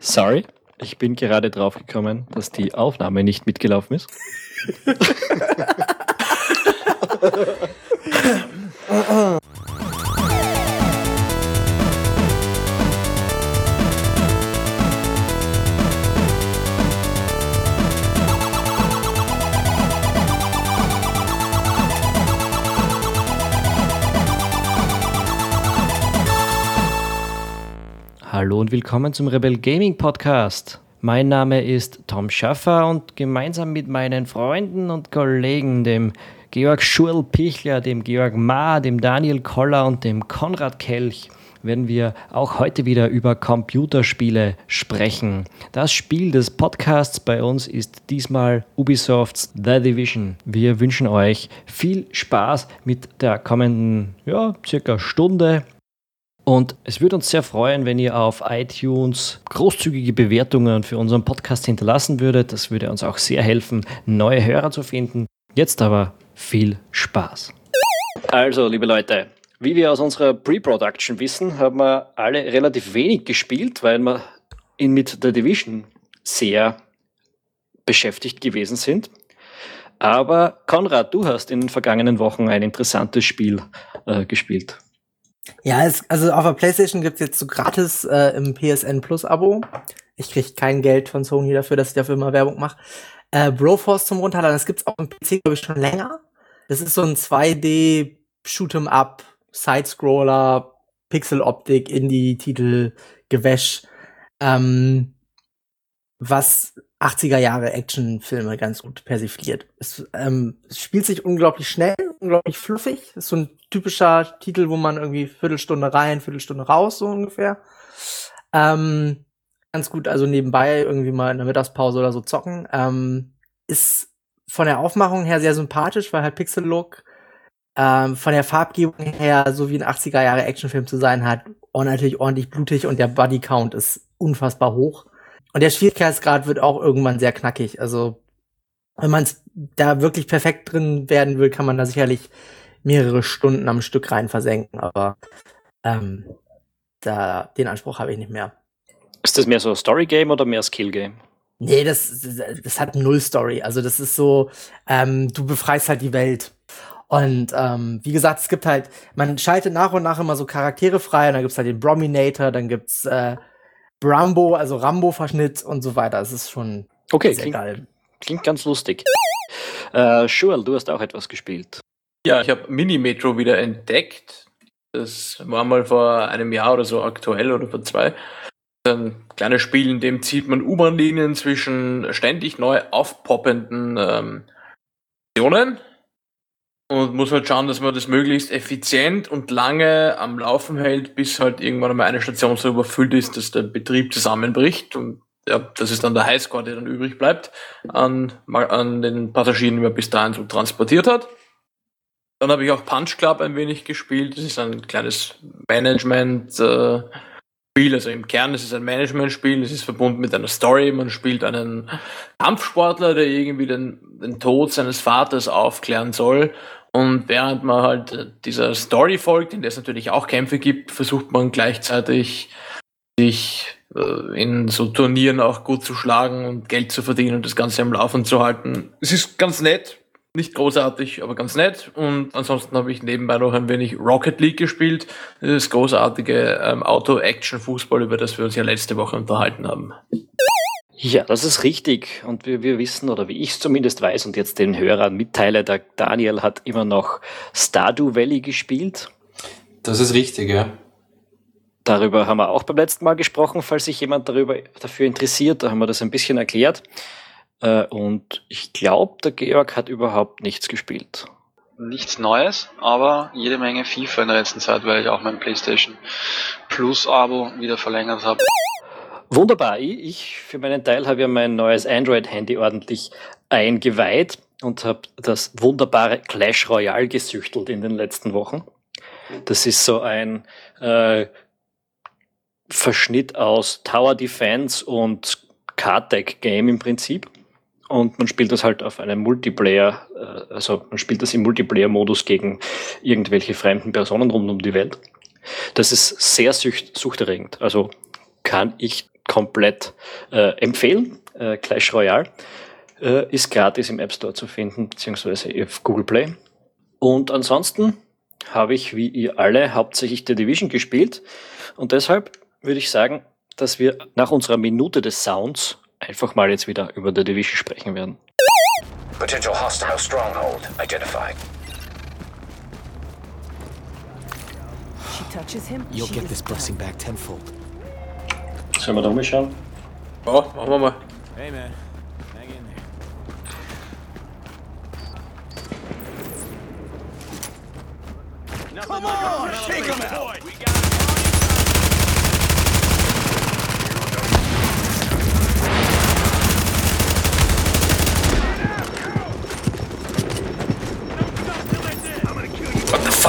Sorry, ich bin gerade draufgekommen, dass die Aufnahme nicht mitgelaufen ist. Hallo und willkommen zum Rebel Gaming Podcast. Mein Name ist Tom Schaffer und gemeinsam mit meinen Freunden und Kollegen, dem Georg Schurl-Pichler, dem Georg Ma, dem Daniel Koller und dem Konrad Kelch, werden wir auch heute wieder über Computerspiele sprechen. Das Spiel des Podcasts bei uns ist diesmal Ubisofts The Division. Wir wünschen euch viel Spaß mit der kommenden, ja, circa Stunde und es würde uns sehr freuen, wenn ihr auf iTunes großzügige Bewertungen für unseren Podcast hinterlassen würdet. Das würde uns auch sehr helfen, neue Hörer zu finden. Jetzt aber viel Spaß. Also, liebe Leute, wie wir aus unserer Pre-Production wissen, haben wir alle relativ wenig gespielt, weil wir in mit der Division sehr beschäftigt gewesen sind. Aber Konrad, du hast in den vergangenen Wochen ein interessantes Spiel äh, gespielt. Ja, es, also auf der PlayStation gibt's jetzt so gratis äh, im PSN Plus Abo. Ich krieg kein Geld von Sony dafür, dass ich dafür immer Werbung mache. Äh, Broforce zum Runterladen, das gibt's auch im PC, glaube ich, schon länger. Das ist so ein 2D Shoot'em Up, Sidescroller, Pixel-Optik, Indie-Titel, Gewäsch. Ähm, was 80er Jahre Actionfilme ganz gut persifliert. Es, ähm, es spielt sich unglaublich schnell, unglaublich fluffig. Ist so ein typischer Titel, wo man irgendwie Viertelstunde rein, Viertelstunde raus, so ungefähr. Ähm, ganz gut, also nebenbei irgendwie mal in der Mittagspause oder so zocken. Ähm, ist von der Aufmachung her sehr sympathisch, weil halt Pixel-Look ähm, von der Farbgebung her so wie ein 80er Jahre Actionfilm zu sein hat und natürlich ordentlich blutig und der Bodycount ist unfassbar hoch. Und der Schwierigkeitsgrad wird auch irgendwann sehr knackig. Also wenn man da wirklich perfekt drin werden will, kann man da sicherlich mehrere Stunden am Stück rein versenken. Aber ähm, da den Anspruch habe ich nicht mehr. Ist das mehr so Story-Game oder mehr Skill-Game? Nee, das, das hat null Story. Also das ist so, ähm, du befreist halt die Welt. Und ähm, wie gesagt, es gibt halt, man schaltet nach und nach immer so Charaktere frei und dann gibt's halt den Brominator, dann gibt's äh, Brambo, also Rambo-Verschnitt und so weiter. Es ist schon okay, sehr klingt, geil. Klingt ganz lustig. Äh, Schuel, du hast auch etwas gespielt. Ja, ich habe Mini-Metro wieder entdeckt. Das war mal vor einem Jahr oder so aktuell oder vor zwei. Ein kleines Spiel, in dem zieht man U-Bahn-Linien zwischen ständig neu aufpoppenden ähm, Stationen und muss halt schauen, dass man das möglichst effizient und lange am Laufen hält, bis halt irgendwann einmal eine Station so überfüllt ist, dass der Betrieb zusammenbricht und ja, das ist dann der Highscore, der dann übrig bleibt an, an den Passagieren, die man bis dahin so transportiert hat. Dann habe ich auch Punch Club ein wenig gespielt. Das ist ein kleines Management äh, also im Kern ist es ein Management-Spiel, es ist verbunden mit einer Story. Man spielt einen Kampfsportler, der irgendwie den, den Tod seines Vaters aufklären soll und während man halt dieser Story folgt, in der es natürlich auch Kämpfe gibt, versucht man gleichzeitig sich in so Turnieren auch gut zu schlagen und Geld zu verdienen und das Ganze am Laufen zu halten. Es ist ganz nett, nicht großartig, aber ganz nett. Und ansonsten habe ich nebenbei noch ein wenig Rocket League gespielt. Das großartige ähm, Auto-Action-Fußball, über das wir uns ja letzte Woche unterhalten haben. Ja, das ist richtig. Und wir, wir wissen, oder wie ich es zumindest weiß und jetzt den Hörern mitteile, der Daniel hat immer noch Stardew Valley gespielt. Das ist richtig, ja. Darüber haben wir auch beim letzten Mal gesprochen, falls sich jemand darüber dafür interessiert. Da haben wir das ein bisschen erklärt. Äh, und ich glaube, der Georg hat überhaupt nichts gespielt. Nichts Neues, aber jede Menge FIFA in der letzten Zeit, weil ich auch mein PlayStation Plus Abo wieder verlängert habe. Wunderbar. Ich für meinen Teil habe ja mein neues Android-Handy ordentlich eingeweiht und habe das wunderbare Clash Royale gesüchtelt in den letzten Wochen. Das ist so ein äh, Verschnitt aus Tower Defense und Card Game im Prinzip. Und man spielt das halt auf einem Multiplayer, äh, also man spielt das im Multiplayer-Modus gegen irgendwelche fremden Personen rund um die Welt. Das ist sehr suchterregend. Also kann ich komplett äh, empfehlen. Äh, Clash Royale äh, ist gratis im App Store zu finden, beziehungsweise auf Google Play. Und ansonsten habe ich, wie ihr alle, hauptsächlich The Division gespielt. Und deshalb würde ich sagen, dass wir nach unserer Minute des Sounds einfach mal jetzt wieder über The Division sprechen werden. Potential hostile stronghold identified. She touches him. You'll get is this blessing back tenfold. Sollen wir da mal schauen? Ja, machen wir mal. Hey, man. Hang in there. Come on! Take him out!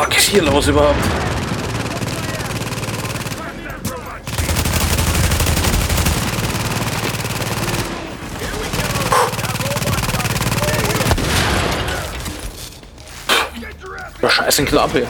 Fuck ist hier los überhaupt? Oh, scheiße, ein Klappe.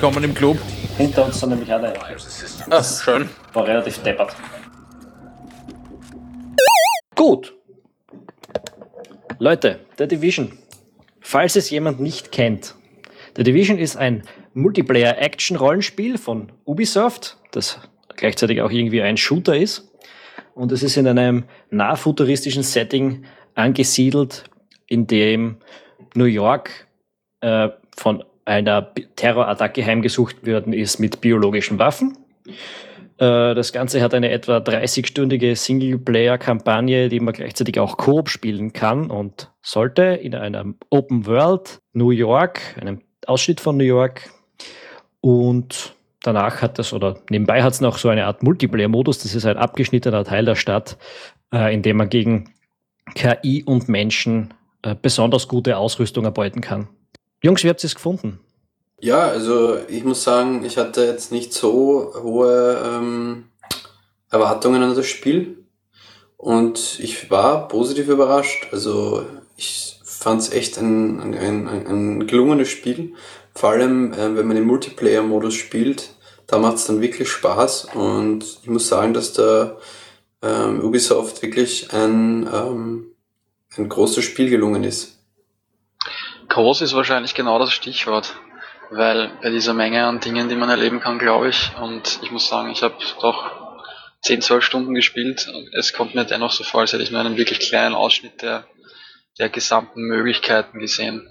Willkommen im Club. Hinter uns sind nämlich alle. Ah, schön. War relativ deppert. Gut. Leute, The Division. Falls es jemand nicht kennt. The Division ist ein Multiplayer-Action-Rollenspiel von Ubisoft, das gleichzeitig auch irgendwie ein Shooter ist. Und es ist in einem nahfuturistischen Setting angesiedelt, in dem New York äh, von einer Terrorattacke heimgesucht worden ist mit biologischen Waffen. Äh, Das Ganze hat eine etwa 30-stündige Singleplayer-Kampagne, die man gleichzeitig auch Koop spielen kann und sollte in einem Open World New York, einem Ausschnitt von New York. Und danach hat das, oder nebenbei hat es noch so eine Art Multiplayer-Modus, das ist ein abgeschnittener Teil der Stadt, äh, in dem man gegen KI und Menschen äh, besonders gute Ausrüstung erbeuten kann. Jungs, wie habt ihr es gefunden? Ja, also ich muss sagen, ich hatte jetzt nicht so hohe ähm, Erwartungen an das Spiel und ich war positiv überrascht. Also ich fand es echt ein, ein, ein, ein gelungenes Spiel. Vor allem, äh, wenn man den Multiplayer-Modus spielt, da macht es dann wirklich Spaß und ich muss sagen, dass da ähm, Ubisoft wirklich ein, ähm, ein großes Spiel gelungen ist. Groß ist wahrscheinlich genau das Stichwort, weil bei dieser Menge an Dingen, die man erleben kann, glaube ich, und ich muss sagen, ich habe doch 10, 12 Stunden gespielt, und es kommt mir dennoch so vor, als hätte ich nur einen wirklich kleinen Ausschnitt der, der gesamten Möglichkeiten gesehen.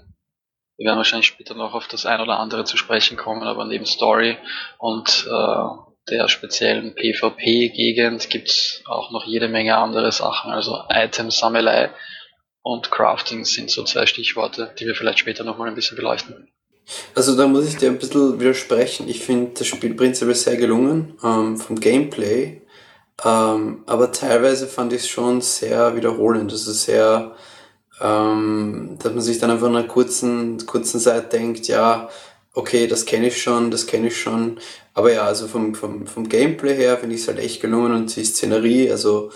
Wir werden wahrscheinlich später noch auf das ein oder andere zu sprechen kommen, aber neben Story und äh, der speziellen PvP-Gegend gibt's auch noch jede Menge andere Sachen, also Item-Sammelei und Crafting sind so zwei Stichworte, die wir vielleicht später nochmal ein bisschen beleuchten. Also da muss ich dir ein bisschen widersprechen. Ich finde das Spiel prinzipiell sehr gelungen ähm, vom Gameplay, ähm, aber teilweise fand ich es schon sehr wiederholend. Also sehr, ähm, dass man sich dann einfach in einer kurzen, kurzen Zeit denkt, ja, okay, das kenne ich schon, das kenne ich schon. Aber ja, also vom, vom, vom Gameplay her finde ich es halt echt gelungen und die Szenerie, also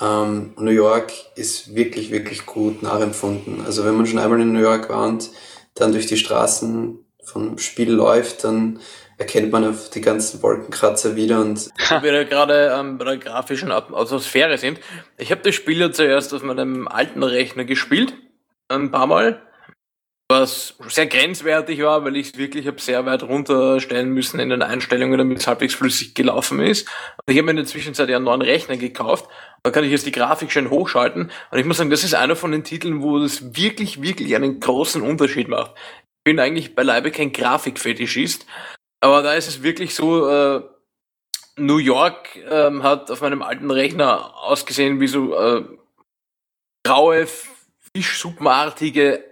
ähm, New York ist wirklich, wirklich gut nachempfunden. Also wenn man schon einmal in New York war und dann durch die Straßen vom Spiel läuft, dann erkennt man auf die ganzen Wolkenkratzer wieder und Wo wir ja gerade ähm, bei der grafischen At- Atmosphäre sind. Ich habe das Spiel ja zuerst auf meinem alten Rechner gespielt, ein paar Mal, was sehr grenzwertig war, weil ich es wirklich hab sehr weit runterstellen müssen in den Einstellungen, damit es halbwegs flüssig gelaufen ist. Und ich habe mir in der Zwischenzeit ja einen neuen Rechner gekauft. Da kann ich jetzt die Grafik schön hochschalten. Und ich muss sagen, das ist einer von den Titeln, wo das wirklich, wirklich einen großen Unterschied macht. Ich bin eigentlich beileibe kein Grafikfetischist, aber da ist es wirklich so, äh, New York ähm, hat auf meinem alten Rechner ausgesehen wie so äh, graue, fischsuppenartige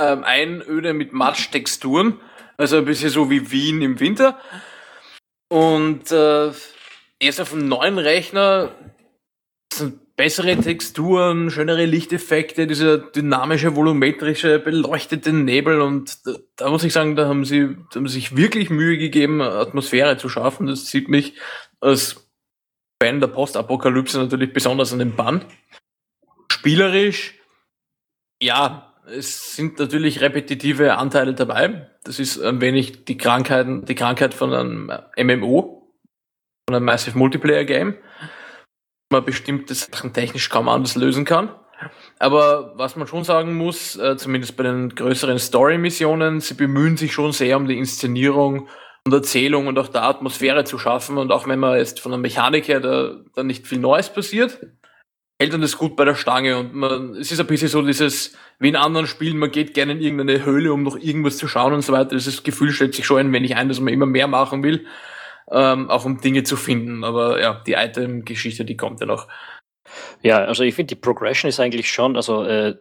ähm, Einöde mit Matschtexturen. Also ein bisschen so wie Wien im Winter. Und äh, erst auf dem neuen Rechner bessere Texturen, schönere Lichteffekte, dieser dynamische, volumetrische, beleuchtete Nebel und da, da muss ich sagen, da haben sie, da haben sich wirklich Mühe gegeben, Atmosphäre zu schaffen. Das zieht mich als Fan der Postapokalypse natürlich besonders an den Bann. Spielerisch, ja, es sind natürlich repetitive Anteile dabei. Das ist ein wenig die Krankheiten, die Krankheit von einem MMO, von einem Massive Multiplayer Game man bestimmte Sachen technisch kaum anders lösen kann. Aber was man schon sagen muss, äh, zumindest bei den größeren Story-Missionen, sie bemühen sich schon sehr um die Inszenierung und Erzählung und auch der Atmosphäre zu schaffen. Und auch wenn man jetzt von der Mechanik her da, da nicht viel Neues passiert, hält man das gut bei der Stange. Und man, es ist ein bisschen so dieses, wie in anderen Spielen, man geht gerne in irgendeine Höhle, um noch irgendwas zu schauen und so weiter. Das Gefühl stellt sich schon ein wenig ein, dass man immer mehr machen will ähm, auch um Dinge zu finden. Aber ja, die Item-Geschichte, die kommt ja noch. Ja, also ich finde, die Progression ist eigentlich schon, also äh,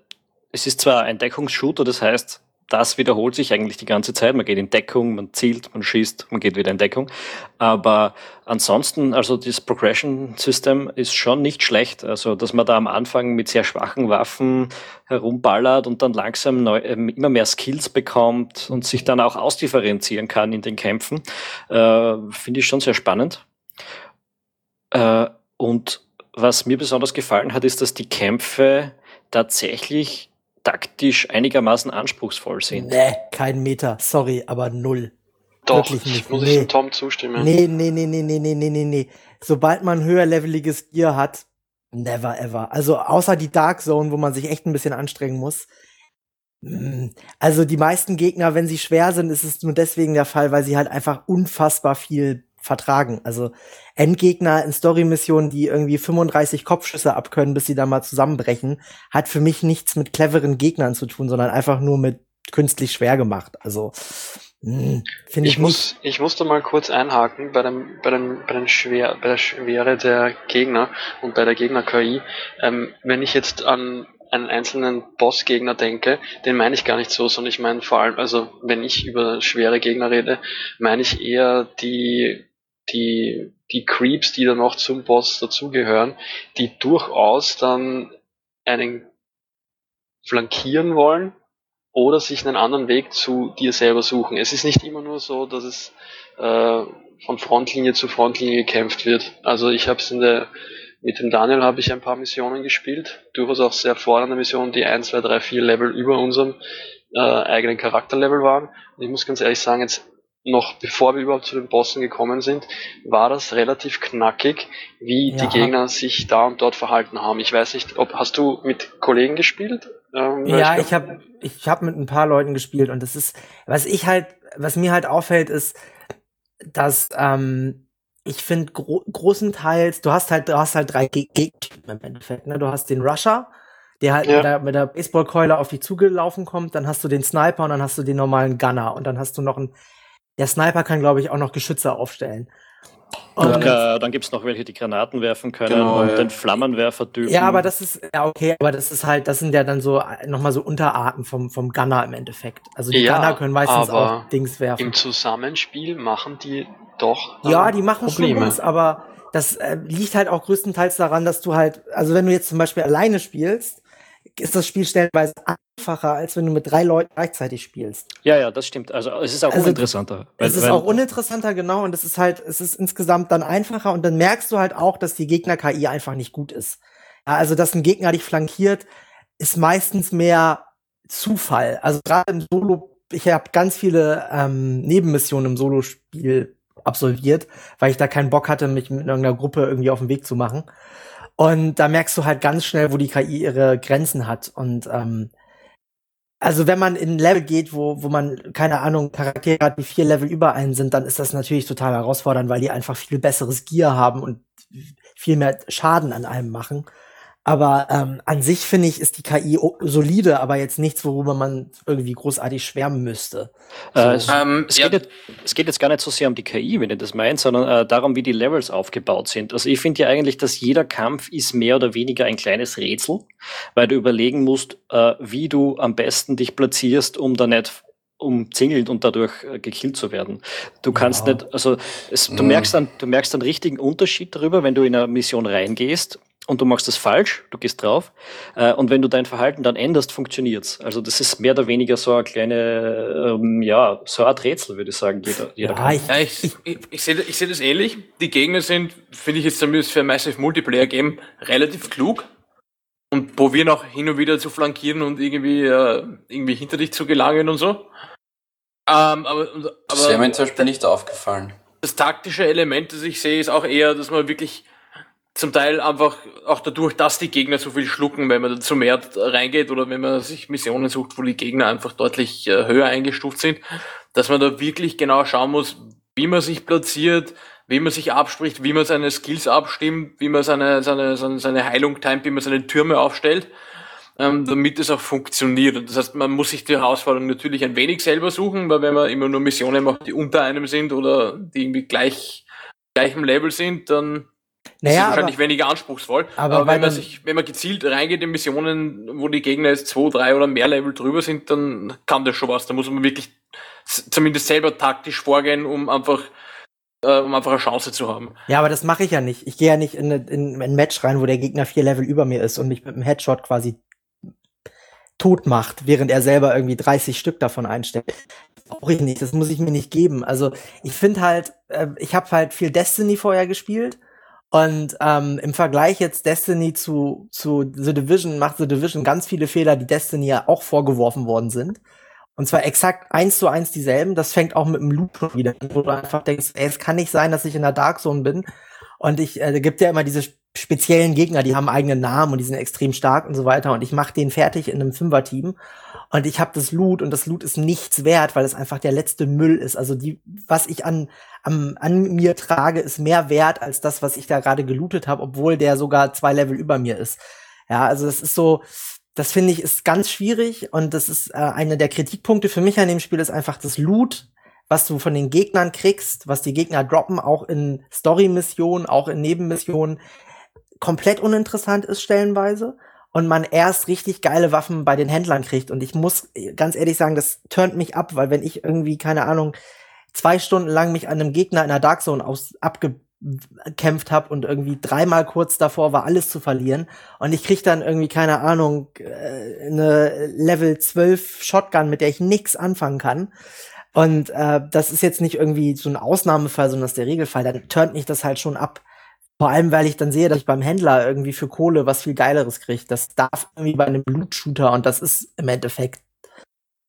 es ist zwar ein Deckungsshooter, das heißt, das wiederholt sich eigentlich die ganze Zeit. Man geht in Deckung, man zielt, man schießt, man geht wieder in Deckung. Aber ansonsten, also das Progression System ist schon nicht schlecht. Also, dass man da am Anfang mit sehr schwachen Waffen herumballert und dann langsam neu, äh, immer mehr Skills bekommt und sich dann auch ausdifferenzieren kann in den Kämpfen, äh, finde ich schon sehr spannend. Äh, und was mir besonders gefallen hat, ist, dass die Kämpfe tatsächlich taktisch einigermaßen anspruchsvoll sind. Nee, kein Meter. Sorry, aber null. Doch, Wirklich nicht. muss nee. ich dem Tom zustimmen. Nee, nee, nee, nee, nee, nee, nee, nee, nee. Sobald man höherleveliges Gear hat, never ever. Also außer die Dark Zone, wo man sich echt ein bisschen anstrengen muss. Mm, also die meisten Gegner, wenn sie schwer sind, ist es nur deswegen der Fall, weil sie halt einfach unfassbar viel vertragen. Also Endgegner in Story-Missionen, die irgendwie 35 Kopfschüsse abkönnen, bis sie da mal zusammenbrechen, hat für mich nichts mit cleveren Gegnern zu tun, sondern einfach nur mit künstlich schwer gemacht. Also hm, finde ich, ich muss, ich musste mal kurz einhaken bei dem, bei dem, bei den Schwer, bei der Schwere der Gegner und bei der Gegner-KI. Ähm, wenn ich jetzt an einen einzelnen Bossgegner denke, den meine ich gar nicht so, sondern ich meine vor allem, also wenn ich über schwere Gegner rede, meine ich eher die die, die Creeps, die dann noch zum Boss dazugehören, die durchaus dann einen flankieren wollen oder sich einen anderen Weg zu dir selber suchen. Es ist nicht immer nur so, dass es äh, von Frontlinie zu Frontlinie gekämpft wird. Also ich habe es in der mit dem Daniel habe ich ein paar Missionen gespielt, durchaus auch sehr fordernde Missionen, die 1, 2, 3, 4 Level über unserem äh, eigenen Charakterlevel waren. Und ich muss ganz ehrlich sagen, jetzt noch bevor wir überhaupt zu den Bossen gekommen sind, war das relativ knackig, wie ja. die Gegner sich da und dort verhalten haben. Ich weiß nicht, ob hast du mit Kollegen gespielt? Ähm, ja, ich, ich habe ich hab mit ein paar Leuten gespielt und das ist, was ich halt, was mir halt auffällt, ist, dass ähm, ich finde gro großenteils, du hast halt, du hast halt drei Gegner im Endeffekt. Ne? Du hast den Rusher, der halt ja. mit der, mit der Baseballkeule auf dich zugelaufen kommt, dann hast du den Sniper und dann hast du den normalen Gunner und dann hast du noch einen der Sniper kann, glaube ich, auch noch Geschütze aufstellen. Und äh, dann gibt es noch welche, die Granaten werfen können genau, und ja. den Flammenwerfer-Typen. Ja, aber das ist, ja, okay, aber das ist halt, das sind ja dann so nochmal so Unterarten vom, vom Gunner im Endeffekt. Also die ja, Gunner können meistens auch Dings werfen. Im Zusammenspiel machen die doch. Ja, die machen Probleme. schon was, aber das äh, liegt halt auch größtenteils daran, dass du halt, also wenn du jetzt zum Beispiel alleine spielst, ist das Spiel stellenweise einfacher, als wenn du mit drei Leuten gleichzeitig spielst. Ja, ja, das stimmt. Also es ist auch also, uninteressanter. Es ist auch uninteressanter, genau, und es ist halt, es ist insgesamt dann einfacher und dann merkst du halt auch, dass die Gegner-KI einfach nicht gut ist. Ja, also, dass ein Gegner dich flankiert, ist meistens mehr Zufall. Also gerade im Solo, ich habe ganz viele ähm, Nebenmissionen im Solo-Spiel absolviert, weil ich da keinen Bock hatte, mich mit irgendeiner Gruppe irgendwie auf den Weg zu machen. Und da merkst du halt ganz schnell, wo die KI ihre Grenzen hat. Und ähm, also wenn man in ein Level geht, wo, wo man, keine Ahnung, Charaktere hat, die vier Level über einen sind, dann ist das natürlich total herausfordernd, weil die einfach viel besseres Gear haben und viel mehr Schaden an einem machen. Aber ähm, an sich finde ich, ist die KI solide, aber jetzt nichts, worüber man irgendwie großartig schwärmen müsste. Äh, es, ähm, es, ja. geht jetzt, es, geht jetzt, gar nicht so sehr um die KI, wenn ihr das meint, sondern äh, darum, wie die Levels aufgebaut sind. Also ich finde ja eigentlich, dass jeder Kampf ist mehr oder weniger ein kleines Rätsel, weil du überlegen musst, äh, wie du am besten dich platzierst, um da nicht umzingelt und dadurch äh, gekillt zu werden. Du kannst ja. nicht, also es, du, mhm. merkst dann, du merkst einen richtigen Unterschied darüber, wenn du in eine Mission reingehst und du machst das falsch, du gehst drauf. Äh, und wenn du dein Verhalten dann änderst, funktioniert's. Also das ist mehr oder weniger so eine kleine, ähm, ja, so eine Art Rätsel, würde ich sagen. Jeder, jeder Ja, kann. ich, Ja, ich, ich, ich sehe ich seh das ähnlich. Die Gegner sind, finde ich jetzt zumindest für ein Massive Multiplayer Game, relativ klug und probieren auch hin und wieder zu flankieren und irgendwie, äh, irgendwie hinter dich zu gelangen und so. Ähm, aber, und- Das wäre mir aber zum Beispiel nicht aufgefallen. das taktische Element, das ich sehe, ist auch eher, dass man wirklich zum Teil einfach auch dadurch, dass die Gegner so viel schlucken, wenn man zu mehr reingeht oder wenn man sich Missionen sucht, wo die Gegner einfach deutlich äh, höher eingestuft sind, dass man da wirklich genau schauen muss, wie man sich platziert, wie man sich abspricht, wie man seine Skills abstimmt, wie man seine, seine, seine, seine Heilung timet, wie man seine Türme aufstellt, ähm, damit es auch funktioniert. Und das heißt, man muss sich die Herausforderung natürlich ein wenig selber suchen, weil wenn man immer nur Missionen macht, die unter einem sind oder die irgendwie gleich gleichem Level sind, dann ist naja, wahrscheinlich aber, weniger anspruchsvoll. aber Aber, wenn man sich, wenn man gezielt reingeht in Missionen, wo die Gegner jetzt zwei, drei oder mehr Level drüber sind, dann kann das schon was. Da muss man wirklich zumindest selber taktisch vorgehen, um einfach, äh, um einfach eine Chance zu haben. ja, aber das mache ich ja nicht. Ich gehe ja nicht in, eine- in ein Match rein, wo der Gegner vier Level über mir ist und mich mit einem Headshot quasi tot macht, während er selber irgendwie 30 Stück davon einstellt. Das brauche ich nicht, das muss ich mir nicht geben. Also ich finde halt, äh, ich habe halt viel Destiny vorher gespielt und ähm, im Vergleich jetzt Destiny zu, zu The Division macht The Division ganz viele Fehler, die Destiny ja auch vorgeworfen worden sind. Und zwar exakt eins zu eins dieselben. Das fängt auch mit dem Loot schon wieder an, wo du einfach denkst, ey, es kann nicht sein, dass ich in der Dark Zone bin. Und ich, äh, gibt ja immer diese speziellen Gegner, die haben eigenen Namen und die sind extrem stark und so weiter. Und ich mache den fertig in einem Fünfer-Team. Und ich habe das Loot und das Loot ist nichts wert, weil es einfach der letzte Müll ist. Also die, was ich an, am, an mir trage, ist mehr wert als das, was ich da gerade gelootet habe, obwohl der sogar zwei Level über mir ist. Ja, also das ist so, das finde ich ist ganz schwierig und das ist äh, einer der Kritikpunkte für mich an dem Spiel ist einfach das Loot, was du von den Gegnern kriegst, was die Gegner droppen, auch in Story-Missionen, auch in Nebenmissionen, komplett uninteressant ist stellenweise und man erst richtig geile Waffen bei den Händlern kriegt. Und ich muss ganz ehrlich sagen, das turnt mich ab, weil wenn ich irgendwie, keine Ahnung, zwei Stunden lang mich an einem Gegner in der Dark Zone aus, abgekämpft habe und irgendwie dreimal kurz davor war, alles zu verlieren. Und ich krieg dann irgendwie, keine Ahnung, äh, eine Level 12 Shotgun, mit der ich nix anfangen kann. Und äh, das ist jetzt nicht irgendwie so ein Ausnahmefall, sondern das ist der Regelfall. Dann turnt mich das halt schon ab. Vor allem, weil ich dann sehe, dass ich beim Händler irgendwie für Kohle was viel Geileres kriege. Das darf irgendwie bei einem Loot-Shooter und das ist im Endeffekt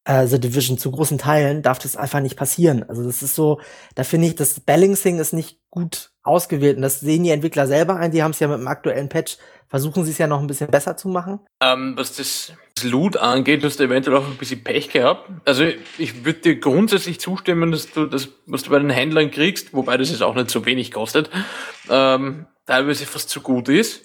äh, The Division zu großen Teilen, darf das einfach nicht passieren. Also das ist so, da finde ich, das Balancing ist nicht gut ausgewählt und das sehen die Entwickler selber ein. Die haben es ja mit dem aktuellen Patch, versuchen sie es ja noch ein bisschen besser zu machen. Ähm, was das, Loot angeht, hast du eventuell auch ein bisschen Pech gehabt. Also ich würde dir grundsätzlich zustimmen, dass du das, was du bei den Händlern kriegst, wobei das jetzt auch nicht so wenig kostet, ähm, teilweise fast zu gut ist.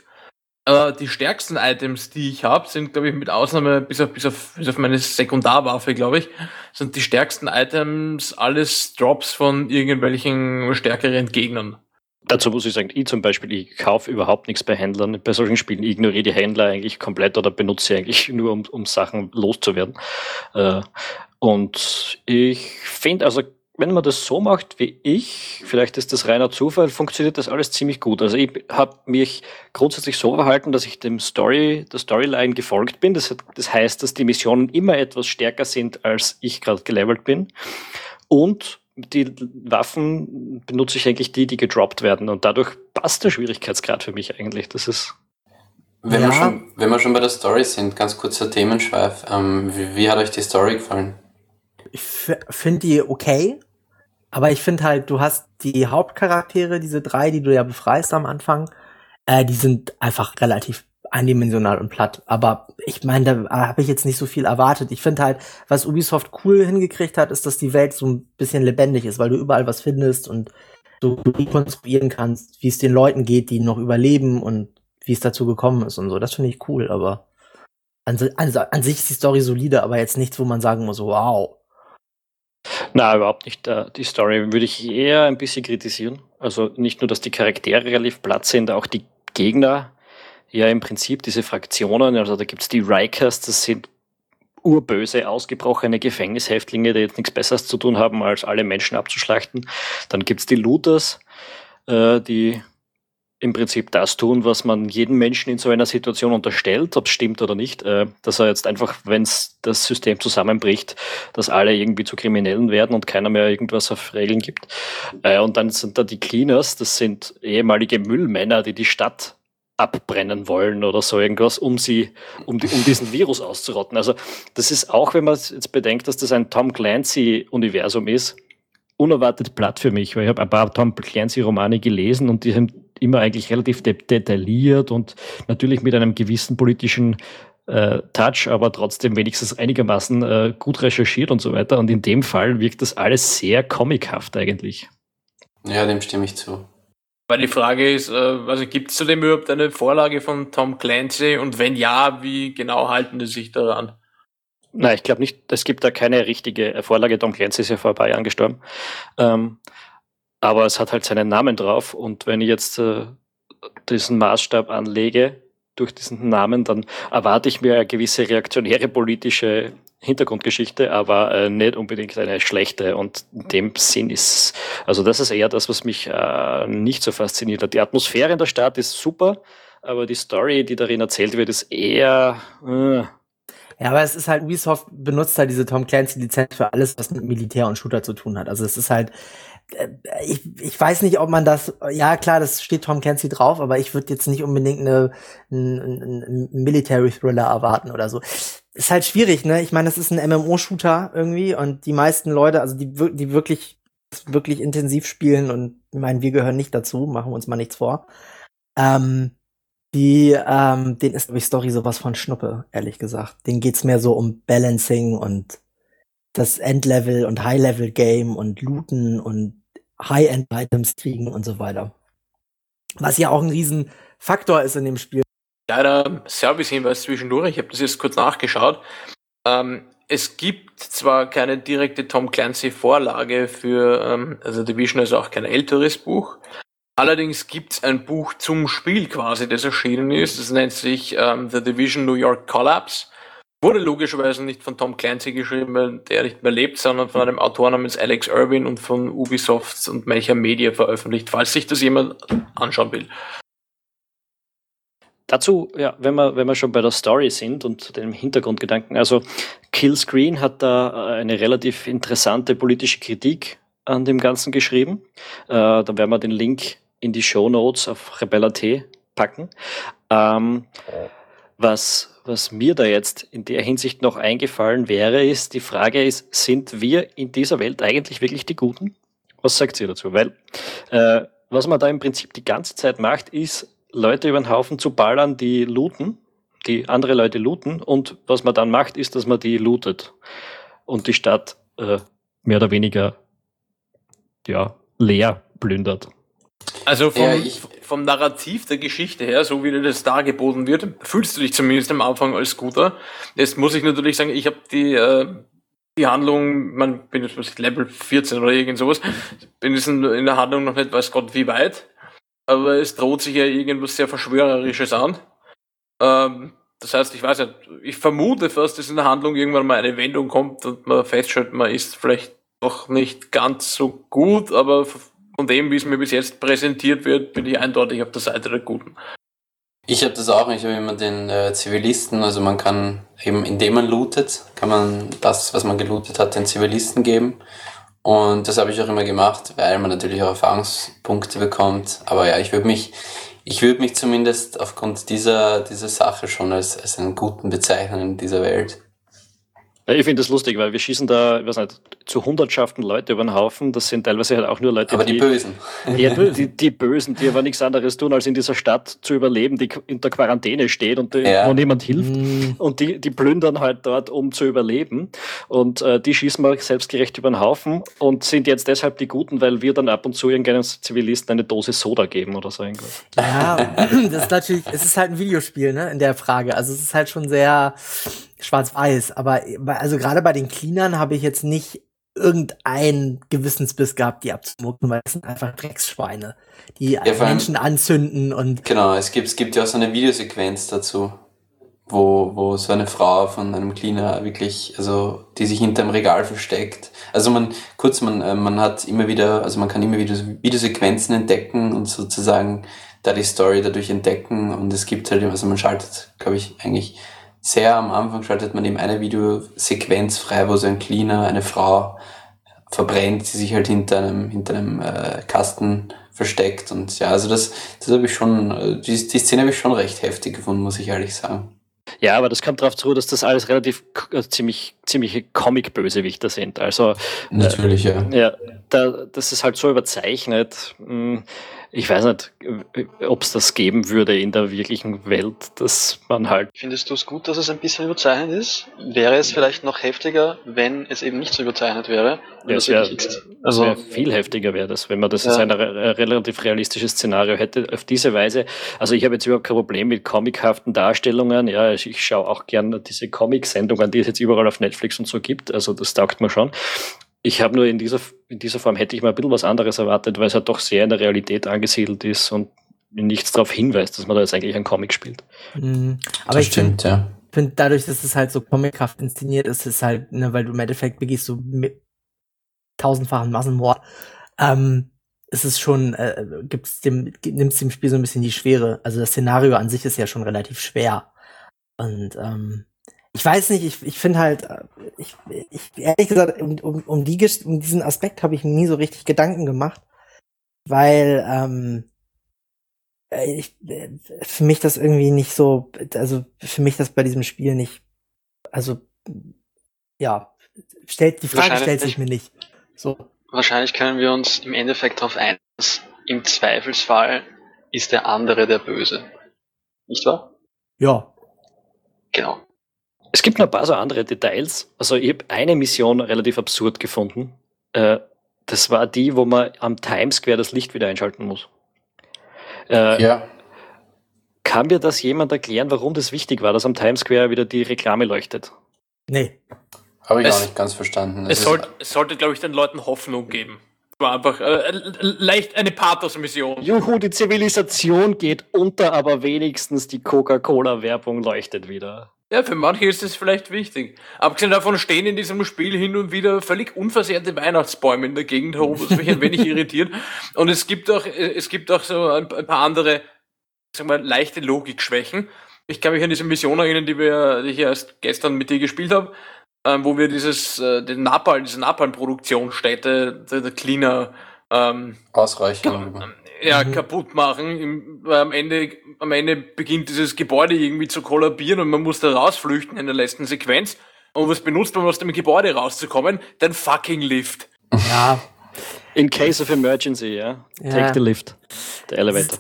Äh, die stärksten Items, die ich habe, sind, glaube ich, mit Ausnahme, bis auf, bis auf, bis auf meine Sekundarwaffe, glaube ich, sind die stärksten Items alles Drops von irgendwelchen stärkeren Gegnern. Dazu muss ich sagen, ich zum Beispiel, ich kaufe überhaupt nichts bei Händlern. Bei solchen Spielen ignoriere die Händler eigentlich komplett oder benutze sie eigentlich nur, um, um Sachen loszuwerden. Äh, und ich finde, also wenn man das so macht wie ich, vielleicht ist das reiner Zufall, funktioniert das alles ziemlich gut. Also ich habe mich grundsätzlich so verhalten, dass ich dem Story, der Storyline gefolgt bin. Das, hat, das heißt, dass die Missionen immer etwas stärker sind, als ich gerade gelevelt bin. Und die Waffen benutze ich eigentlich die, die gedroppt werden. Und dadurch passt der Schwierigkeitsgrad für mich eigentlich. Das ist Wenn, Ja. wir schon, wenn wir schon bei der Story sind, ganz kurzer Themenschweif. Ähm, wie, wie hat euch die Story gefallen? Ich finde die okay, aber ich finde halt, du hast die Hauptcharaktere, diese drei, die du ja befreist am Anfang, äh, die sind einfach relativ eindimensional und platt. Aber ich meine, da habe ich jetzt nicht so viel erwartet. Ich finde halt, was Ubisoft cool hingekriegt hat, ist, dass die Welt so ein bisschen lebendig ist, weil du überall was findest und du rekonstruieren kannst, wie es den Leuten geht, die noch überleben und wie es dazu gekommen ist und so. Das finde ich cool, aber an, si- also an sich ist die Story solide, aber jetzt nichts, wo man sagen muss, wow. Na, überhaupt nicht. Äh, Die Story würde ich eher ein bisschen kritisieren. Also nicht nur, dass die Charaktere relativ platt sind, auch die Gegner. Ja, im Prinzip diese Fraktionen. Also da gibt's die Rikers, das sind urböse, ausgebrochene Gefängnishäftlinge, die jetzt nichts Besseres zu tun haben, als alle Menschen abzuschlachten. Dann gibt's die Looters, äh, die im Prinzip das tun, was man jedem Menschen in so einer Situation unterstellt, ob es stimmt oder nicht, äh, dass er jetzt einfach, wenn das System zusammenbricht, dass alle irgendwie zu Kriminellen werden und keiner mehr irgendwas auf Regeln gibt. Äh, und dann sind da die Cleaners, das sind ehemalige Müllmänner, die die Stadt abbrennen wollen oder so irgendwas, um sie, um, die, um diesen Virus auszurotten. Also das ist auch, wenn man jetzt bedenkt, dass das ein Tom Clancy-Universum ist, unerwartet platt für mich, weil ich habe ein paar Tom Clancy-Romane gelesen und die sind immer eigentlich relativ de detailliert und natürlich mit einem gewissen politischen äh, Touch, aber trotzdem wenigstens einigermaßen äh, gut recherchiert und so weiter. Und in dem Fall wirkt das alles sehr comichaft eigentlich. Ja, dem stimme ich zu. Weil die Frage ist, äh, also gibt es zudem überhaupt eine Vorlage von Tom Clancy und wenn ja, wie genau halten die sich daran? Nein, ich glaube nicht, es gibt da keine richtige Vorlage. Tom Clancy ist ja vor ein paar Jahren gestorben. Ähm, aber es hat halt seinen Namen drauf und wenn ich jetzt äh, diesen Maßstab anlege durch diesen Namen, dann erwarte ich mir eine gewisse reaktionäre politische Hintergrundgeschichte, aber äh, nicht unbedingt eine schlechte. Und in dem Sinn ist, also das ist eher das, was mich äh, nicht so fasziniert hat. Die Atmosphäre in der Stadt ist super, aber die Story, die darin erzählt wird, ist eher. Äh. Ja, aber es ist halt, Ubisoft benutzt halt diese Tom Clancy-Lizenz für alles, was mit Militär und Shooter zu tun hat. Also es ist halt, ich, ich weiß nicht, ob man das, ja klar, das steht Tom Clancy drauf, aber ich würde jetzt nicht unbedingt eine, einen, Military Thriller erwarten oder so ist halt schwierig, ne? Ich meine, das ist ein MMO-Shooter irgendwie und die meisten Leute, also die, die wirklich, wirklich intensiv spielen und ich meine, wir gehören nicht dazu, machen uns mal nichts vor. Ähm, die, ähm, den ist, glaube ich, Story sowas von Schnuppe, ehrlich gesagt. Den geht's mehr so um Balancing und das Endlevel und High-Level-Game und Looten und High-End-Items kriegen und so weiter. Was ja auch ein Riesenfaktor ist in dem Spiel Leider Service-Hinweis zwischendurch, ich habe das jetzt kurz nachgeschaut. Ähm, es gibt zwar keine direkte Tom Clancy-Vorlage für ähm, also Division, also auch kein älteres Buch. Allerdings gibt es ein Buch zum Spiel quasi, das erschienen ist. Das nennt sich ähm, The Division New York Collapse. Wurde logischerweise nicht von Tom Clancy geschrieben, weil der nicht mehr lebt, sondern von einem Autor namens Alex Irwin und von Ubisoft und Melcher Media veröffentlicht, falls sich das jemand anschauen will. Dazu, ja, wenn wir, wenn wir schon bei der Story sind und dem Hintergrundgedanken, also Killscreen hat da äh, eine relativ interessante politische Kritik an dem Ganzen geschrieben. Äh, da werden wir den Link in die Show Notes auf Rebella.t packen. Ähm, was, was mir da jetzt in der Hinsicht noch eingefallen wäre, ist, die Frage ist, sind wir in dieser Welt eigentlich wirklich die Guten? Was sagt ihr dazu? Weil, äh, was man da im Prinzip die ganze Zeit macht, ist, Leute über den Haufen zu ballern, die looten, die andere Leute looten. Und was man dann macht, ist, dass man die lootet und die Stadt äh, mehr oder weniger ja, leer plündert. Also vom, ja, vom Narrativ der Geschichte her, so wie dir das dargeboten wird, fühlst du dich zumindest am Anfang als Guter. Jetzt muss ich natürlich sagen, ich habe die, äh, die Handlung, man bin jetzt Level 14 oder irgend sowas, bin jetzt in der Handlung noch nicht weiß Gott wie weit aber es droht sich ja irgendwas sehr Verschwörerisches an. Ähm, das heißt, ich weiß nicht, ich vermute fast, dass in der Handlung irgendwann mal eine Wendung kommt und man feststellt, man ist vielleicht doch nicht ganz so gut, aber von dem, wie es mir bis jetzt präsentiert wird, bin ich eindeutig auf der Seite der Guten. Ich habe das auch, ich habe immer den äh, Zivilisten, also man kann eben, indem man lootet, kann man das, was man gelootet hat, den Zivilisten geben. Und das habe ich auch immer gemacht, weil man natürlich auch Erfahrungspunkte bekommt. Aber ja, ich würde mich, ich würde mich zumindest aufgrund dieser, dieser Sache schon als, als einen guten bezeichnen in dieser Welt. Ja, ich finde das lustig, weil wir schießen da, ich weiß nicht, zu Hundertschaften Leute über den Haufen. Das sind teilweise halt auch nur Leute, aber die, die Bösen. Ja, die, die Bösen, die aber nichts anderes tun, als in dieser Stadt zu überleben, die in der Quarantäne steht und ja. wo niemand hilft. Mhm. Und die, die plündern halt dort, um zu überleben. Und äh, die schießen wir selbstgerecht über den Haufen und sind jetzt deshalb die Guten, weil wir dann ab und zu irgendeinem Zivilisten eine Dose Soda geben oder so irgendwas. Ja, das ist natürlich, es ist halt ein Videospiel, ne, in der Frage. Also es ist halt schon sehr schwarz-weiß. Aber also gerade bei den Cleanern habe ich jetzt nicht irgendeinen Gewissensbiss gehabt, die abzumucken, weil das sind einfach Drecksschweine, die ja, Menschen anzünden und. Genau, es gibt, es gibt ja auch so eine Videosequenz dazu, wo, wo so eine Frau von einem Cleaner wirklich, also die sich hinterm Regal versteckt. Also man, kurz, man, äh, man hat immer wieder, also man kann immer wieder Videosequenzen entdecken und sozusagen da die Story dadurch entdecken und es gibt halt, also man schaltet, glaube ich, eigentlich sehr am Anfang schaltet man eben eine Videosequenz frei, wo so ein Cleaner eine Frau verbrennt, die sich halt hinter einem, hinter einem äh, Kasten versteckt und ja, also das, das habe ich schon, äh, die, die Szene habe ich schon recht heftig gefunden, muss ich ehrlich sagen. Ja, aber das kommt darauf zu, dass das alles relativ äh, ziemlich ziemliche Comic-Bösewichter sind. Also Natürlich, äh, ja. Ja, da, das ist halt so überzeichnet. Hm, ich weiß nicht, ob es das geben würde in der wirklichen Welt, dass man halt. Findest du es gut, dass es ein bisschen überzeichnet ist? Wäre es vielleicht noch heftiger, wenn es eben nicht so überzeichnet wäre? Ja, es wäre also, wär viel heftiger wäre das, wenn man das ja. als ein relativ realistisches Szenario hätte. Auf diese Weise, also ich habe jetzt überhaupt kein Problem mit comichaften Darstellungen. Ja, ich, ich schaue auch gerne diese Comic-Sendungen, die es jetzt überall auf Netflix und so gibt. Also das taugt mir schon. Ich habe nur in dieser, in dieser Form hätte ich mal ein bisschen was anderes erwartet, weil es halt doch sehr in der Realität angesiedelt ist und nichts darauf hinweist, dass man da jetzt eigentlich einen Comic spielt. Mhm. Aber das ich stimmt, find, ja. finde dadurch, dass es halt so comichaft inszeniert ist, ist halt, ne, weil du im Endeffekt begehst so mit tausendfachen Massenmord, ähm, ist es schon, äh, gibt's dem, nimmst dem Spiel so ein bisschen die Schwere. Also das Szenario an sich ist ja schon relativ schwer. Und ähm, ich weiß nicht, ich, ich finde halt, äh, ich, ich, ehrlich gesagt, um, um, um, die, um diesen Aspekt habe ich mir nie so richtig Gedanken gemacht, weil ähm, äh, ich, äh, für mich das irgendwie nicht so, also für mich das bei diesem Spiel nicht, also ja, stellt die Frage stellt sich mir nicht. So. Wahrscheinlich können wir uns im Endeffekt darauf ein, dass im Zweifelsfall ist der andere der Böse. Nicht wahr? Ja. Genau. Es gibt noch ein paar so andere Details. Also ich habe eine Mission relativ absurd gefunden. Äh, das war die, wo man am Times Square das Licht wieder einschalten muss. Äh, ja. Kann mir das jemand erklären, warum das wichtig war, dass am Times Square wieder die Reklame leuchtet? Nee. Habe ich es, auch nicht ganz verstanden. Es, es sollte, glaube ich, den Leuten Hoffnung geben. War einfach äh, leicht eine Pathos-Mission. Juhu, die Zivilisation geht unter, aber wenigstens die Coca-Cola-Werbung leuchtet wieder. Ja, für manche ist es vielleicht wichtig. Abgesehen davon stehen in diesem Spiel hin und wieder völlig unversehrte Weihnachtsbäume in der Gegend herum, was mich ein wenig irritiert. Und es gibt auch, es gibt auch so ein, paar andere, sagen wir, leichte Logikschwächen. Ich kann mich an diese Mission erinnern, die wir, die ich erst gestern mit dir gespielt habe, ähm, wo wir dieses, äh, den Napalm, diese Napalm-Produktionsstätte, der, der Cleaner, ähm, Ausreichend ja, mhm. kaputt machen. Im, weil am Ende, am Ende beginnt dieses Gebäude irgendwie zu kollabieren und man muss da rausflüchten in der letzten Sequenz. Und was benutzt man, um aus dem Gebäude rauszukommen? Den fucking Lift. Ja. In case of emergency, ja. ja. Take the lift. The elevator.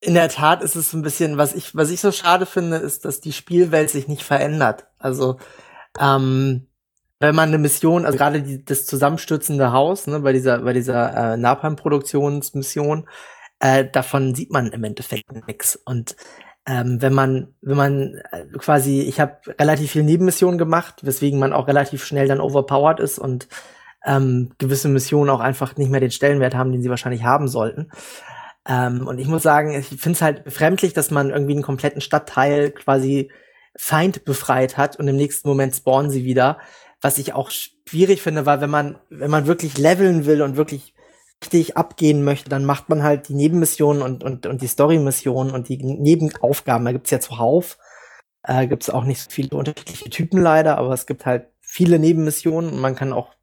In der Tat ist es ein bisschen, was ich, was ich so schade finde, ist, dass die Spielwelt sich nicht verändert. Also, ähm, wenn man eine Mission, also gerade die, das zusammenstürzende Haus, ne, bei dieser, bei dieser äh, Napalm-Produktionsmission, äh, davon sieht man im Endeffekt nichts. Und ähm, wenn man, wenn man äh, quasi, ich habe relativ viel Nebenmissionen gemacht, weswegen man auch relativ schnell dann overpowered ist und ähm, gewisse Missionen auch einfach nicht mehr den Stellenwert haben, den sie wahrscheinlich haben sollten. Ähm, und ich muss sagen, ich finde es halt befremdlich, dass man irgendwie einen kompletten Stadtteil quasi Feind befreit hat und im nächsten Moment spawnen sie wieder was ich auch schwierig finde, weil wenn man, wenn man wirklich leveln will und wirklich richtig abgehen möchte, dann macht man halt die Nebenmissionen und, und, und die Story-Missionen und die Nebenaufgaben. Da gibt's ja zuhauf. Äh, gibt's auch nicht so viele unterschiedliche Typen leider, aber es gibt halt viele Nebenmissionen und man kann auch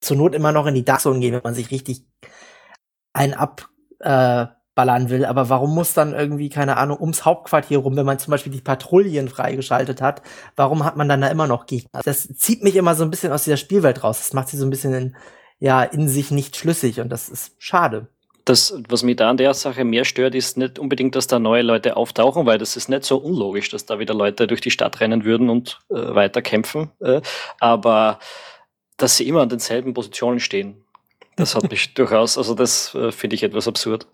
zur Not immer noch in die Dark Zone gehen, wenn man sich richtig ein ab äh, ballern will, aber warum muss dann irgendwie, keine Ahnung, ums Hauptquartier rum, wenn man zum Beispiel die Patrouillen freigeschaltet hat, warum hat man dann da immer noch Gegner? Das zieht mich immer so ein bisschen aus dieser Spielwelt raus. Das macht sie so ein bisschen in, ja, in sich nicht schlüssig und das ist schade. Das, was mich da an der Sache mehr stört, ist nicht unbedingt, dass da neue Leute auftauchen, weil das ist nicht so unlogisch, dass da wieder Leute durch die Stadt rennen würden und äh, weiter kämpfen. Äh, aber dass sie immer an denselben Positionen stehen, das hat mich durchaus, also das äh, finde ich etwas absurd.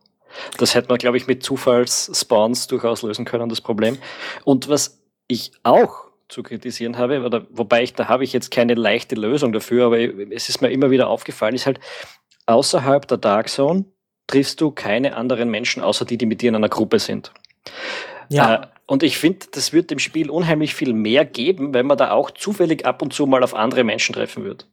Das hätte man, glaube ich, mit Zufallsspawns durchaus lösen können, das Problem. Und was ich auch zu kritisieren habe, oder, wobei ich, da habe ich jetzt keine leichte Lösung dafür, aber es ist mir immer wieder aufgefallen, ist halt, außerhalb der Dark Zone triffst du keine anderen Menschen, außer die, die mit dir in einer Gruppe sind. Ja. Äh, und ich finde, das wird dem Spiel unheimlich viel mehr geben, wenn man da auch zufällig ab und zu mal auf andere Menschen treffen wird.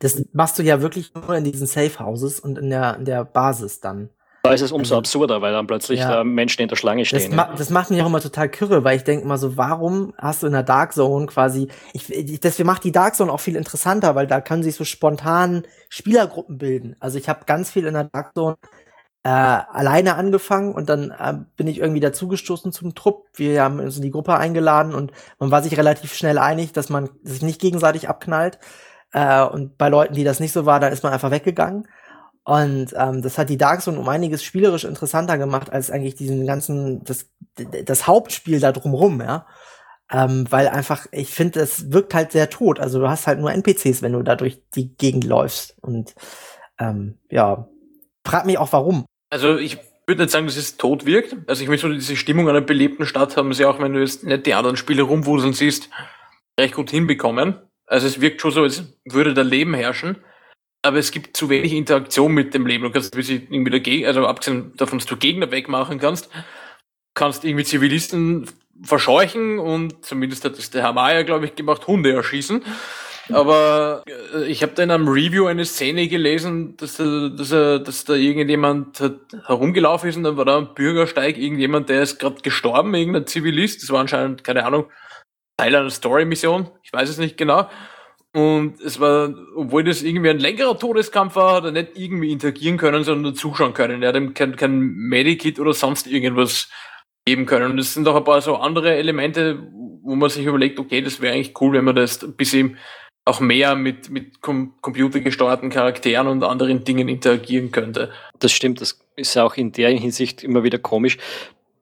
Das machst du ja wirklich nur in diesen Safe Houses und in der, in der Basis dann. Da ist es umso absurder, weil dann plötzlich Ja. da Menschen in der Schlange Das, stehen. ma das macht mich auch immer total kirre, weil ich denke immer so, warum hast du in der Dark Zone quasi, ich, ich- deswegen macht die Dark Zone auch viel interessanter, weil da können sich so spontan Spielergruppen bilden. Also ich habe ganz viel in der Dark Zone äh, alleine angefangen und dann äh, bin ich irgendwie dazugestoßen zum Trupp. Wir haben uns in die Gruppe eingeladen und man war sich relativ schnell einig, dass man sich nicht gegenseitig abknallt. Äh, und bei Leuten, die das nicht so war, dann ist man einfach weggegangen. Und ähm, das hat die Dark Zone um einiges spielerisch interessanter gemacht als eigentlich diesen ganzen, das, das Hauptspiel da drumrum, ja. Ähm, weil einfach, ich finde, es wirkt halt sehr tot. Also du hast halt nur NPCs, wenn du da durch die Gegend läufst. Und ähm, ja, frag mich auch warum. Also ich würde nicht sagen, dass es tot wirkt. Also ich meine, so diese Stimmung einer belebten Stadt haben sie auch, wenn du jetzt nicht die anderen Spiele rumwuseln siehst, recht gut hinbekommen. Also es wirkt schon so, als würde da Leben herrschen. Aber es gibt zu wenig Interaktion mit dem Leben. Du kannst irgendwie dagegen, also abgesehen davon, dass du Gegner wegmachen kannst, kannst irgendwie Zivilisten verscheuchen und zumindest hat das der Herr Mayer, glaube ich, gemacht, Hunde erschießen. Aber äh, ich habe da in einem Review eine Szene gelesen, dass, da- dass, dass da irgendjemand herumgelaufen ist und dann war da am Bürgersteig irgendjemand, der ist gerade gestorben, irgendein Zivilist. Das war anscheinend, keine Ahnung, Teil einer Story-Mission. Ich weiß es nicht genau. Und es war, obwohl das irgendwie ein längerer Todeskampf war, hat er nicht irgendwie interagieren können, sondern zuschauen können. Er hat ihm kein, kein Medikit oder sonst irgendwas geben können. Und es sind auch ein paar so andere Elemente, wo man sich überlegt, okay, das wäre eigentlich cool, wenn man das ein bisschen auch mehr mit, mit com computergesteuerten Charakteren und anderen Dingen interagieren könnte. Das stimmt, das ist ja auch in der Hinsicht immer wieder komisch,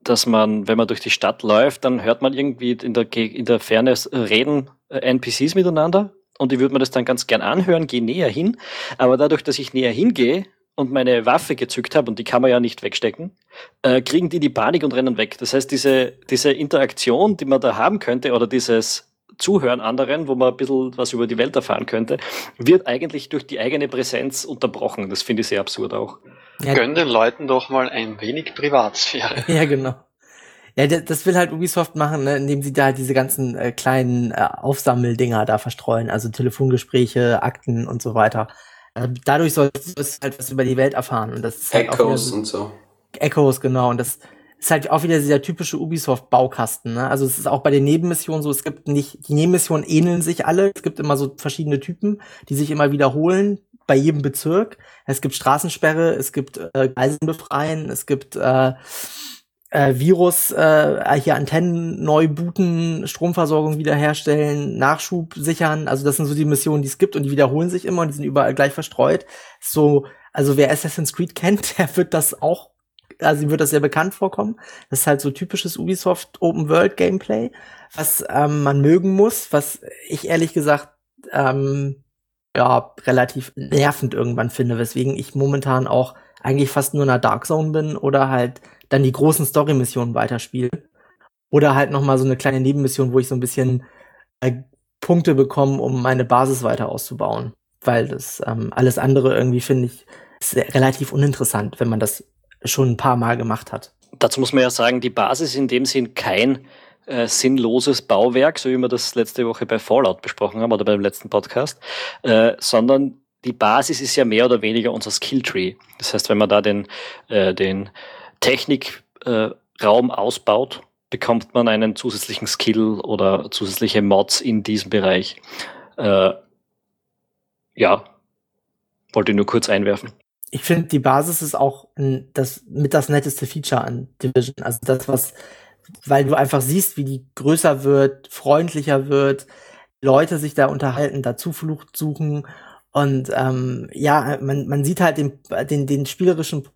dass man, wenn man durch die Stadt läuft, dann hört man irgendwie in der, in der Ferne reden äh, NPCs miteinander und ich würde mir das dann ganz gern anhören, gehe näher hin, aber dadurch, dass ich näher hingehe und meine Waffe gezückt habe und die kann man ja nicht wegstecken, äh, kriegen die die Panik und rennen weg. Das heißt, diese, diese Interaktion, die man da haben könnte oder dieses Zuhören anderen, wo man ein bisschen was über die Welt erfahren könnte, wird eigentlich durch die eigene Präsenz unterbrochen. Das finde ich sehr absurd auch. Ja, Gönn den Leuten doch mal ein wenig Privatsphäre. Ja, genau. Ja, das will halt Ubisoft machen, ne, indem sie da halt diese ganzen äh, kleinen äh, Aufsammeldinger da verstreuen, also Telefongespräche, Akten und so weiter. Äh, dadurch sollst du halt was über die Welt erfahren. Und das ist halt Echoes so- und so. Echoes, genau. Und das ist halt auch wieder dieser typische Ubisoft-Baukasten. Ne? Also es ist auch bei den Nebenmissionen so, es gibt nicht, die Nebenmissionen ähneln sich alle. Es gibt immer so verschiedene Typen, die sich immer wiederholen bei jedem Bezirk. Es gibt Straßensperre, es gibt äh, Eisen befreien, es gibt äh, äh, Virus, äh, hier Antennen neu booten, Stromversorgung wiederherstellen, Nachschub sichern. Also das sind so die Missionen, die es gibt und die wiederholen sich immer und die sind überall gleich verstreut. So, also wer Assassin's Creed kennt, der wird das auch, also ihm wird das sehr bekannt vorkommen. Das ist halt so typisches Ubisoft Open World Gameplay, was ähm, man mögen muss, was ich ehrlich gesagt ähm, ja relativ nervend irgendwann finde, weswegen ich momentan auch eigentlich fast nur in der Dark Zone bin oder halt dann die großen Story-Missionen weiterspiele. Oder halt noch mal so eine kleine Nebenmission, wo ich so ein bisschen äh, Punkte bekomme, um meine Basis weiter auszubauen. Weil das ähm, alles andere irgendwie finde ich ist relativ uninteressant, wenn man das schon ein paar Mal gemacht hat. Dazu muss man ja sagen, die Basis in dem Sinn kein äh, sinnloses Bauwerk, so wie wir das letzte Woche bei Fallout besprochen haben oder beim letzten Podcast, äh, sondern die Basis ist ja mehr oder weniger unser Skilltree. Das heißt, wenn man da den, äh, den Technikraum äh, ausbaut, bekommt man einen zusätzlichen Skill oder zusätzliche Mods in diesem Bereich. Äh, ja, wollte nur kurz einwerfen. Ich finde, die Basis ist auch das mit das netteste Feature an Division. Also das, was, weil du einfach siehst, wie die größer wird, freundlicher wird, Leute sich da unterhalten, da Zuflucht suchen. Und ähm, ja, man, man sieht halt den, den, den spielerischen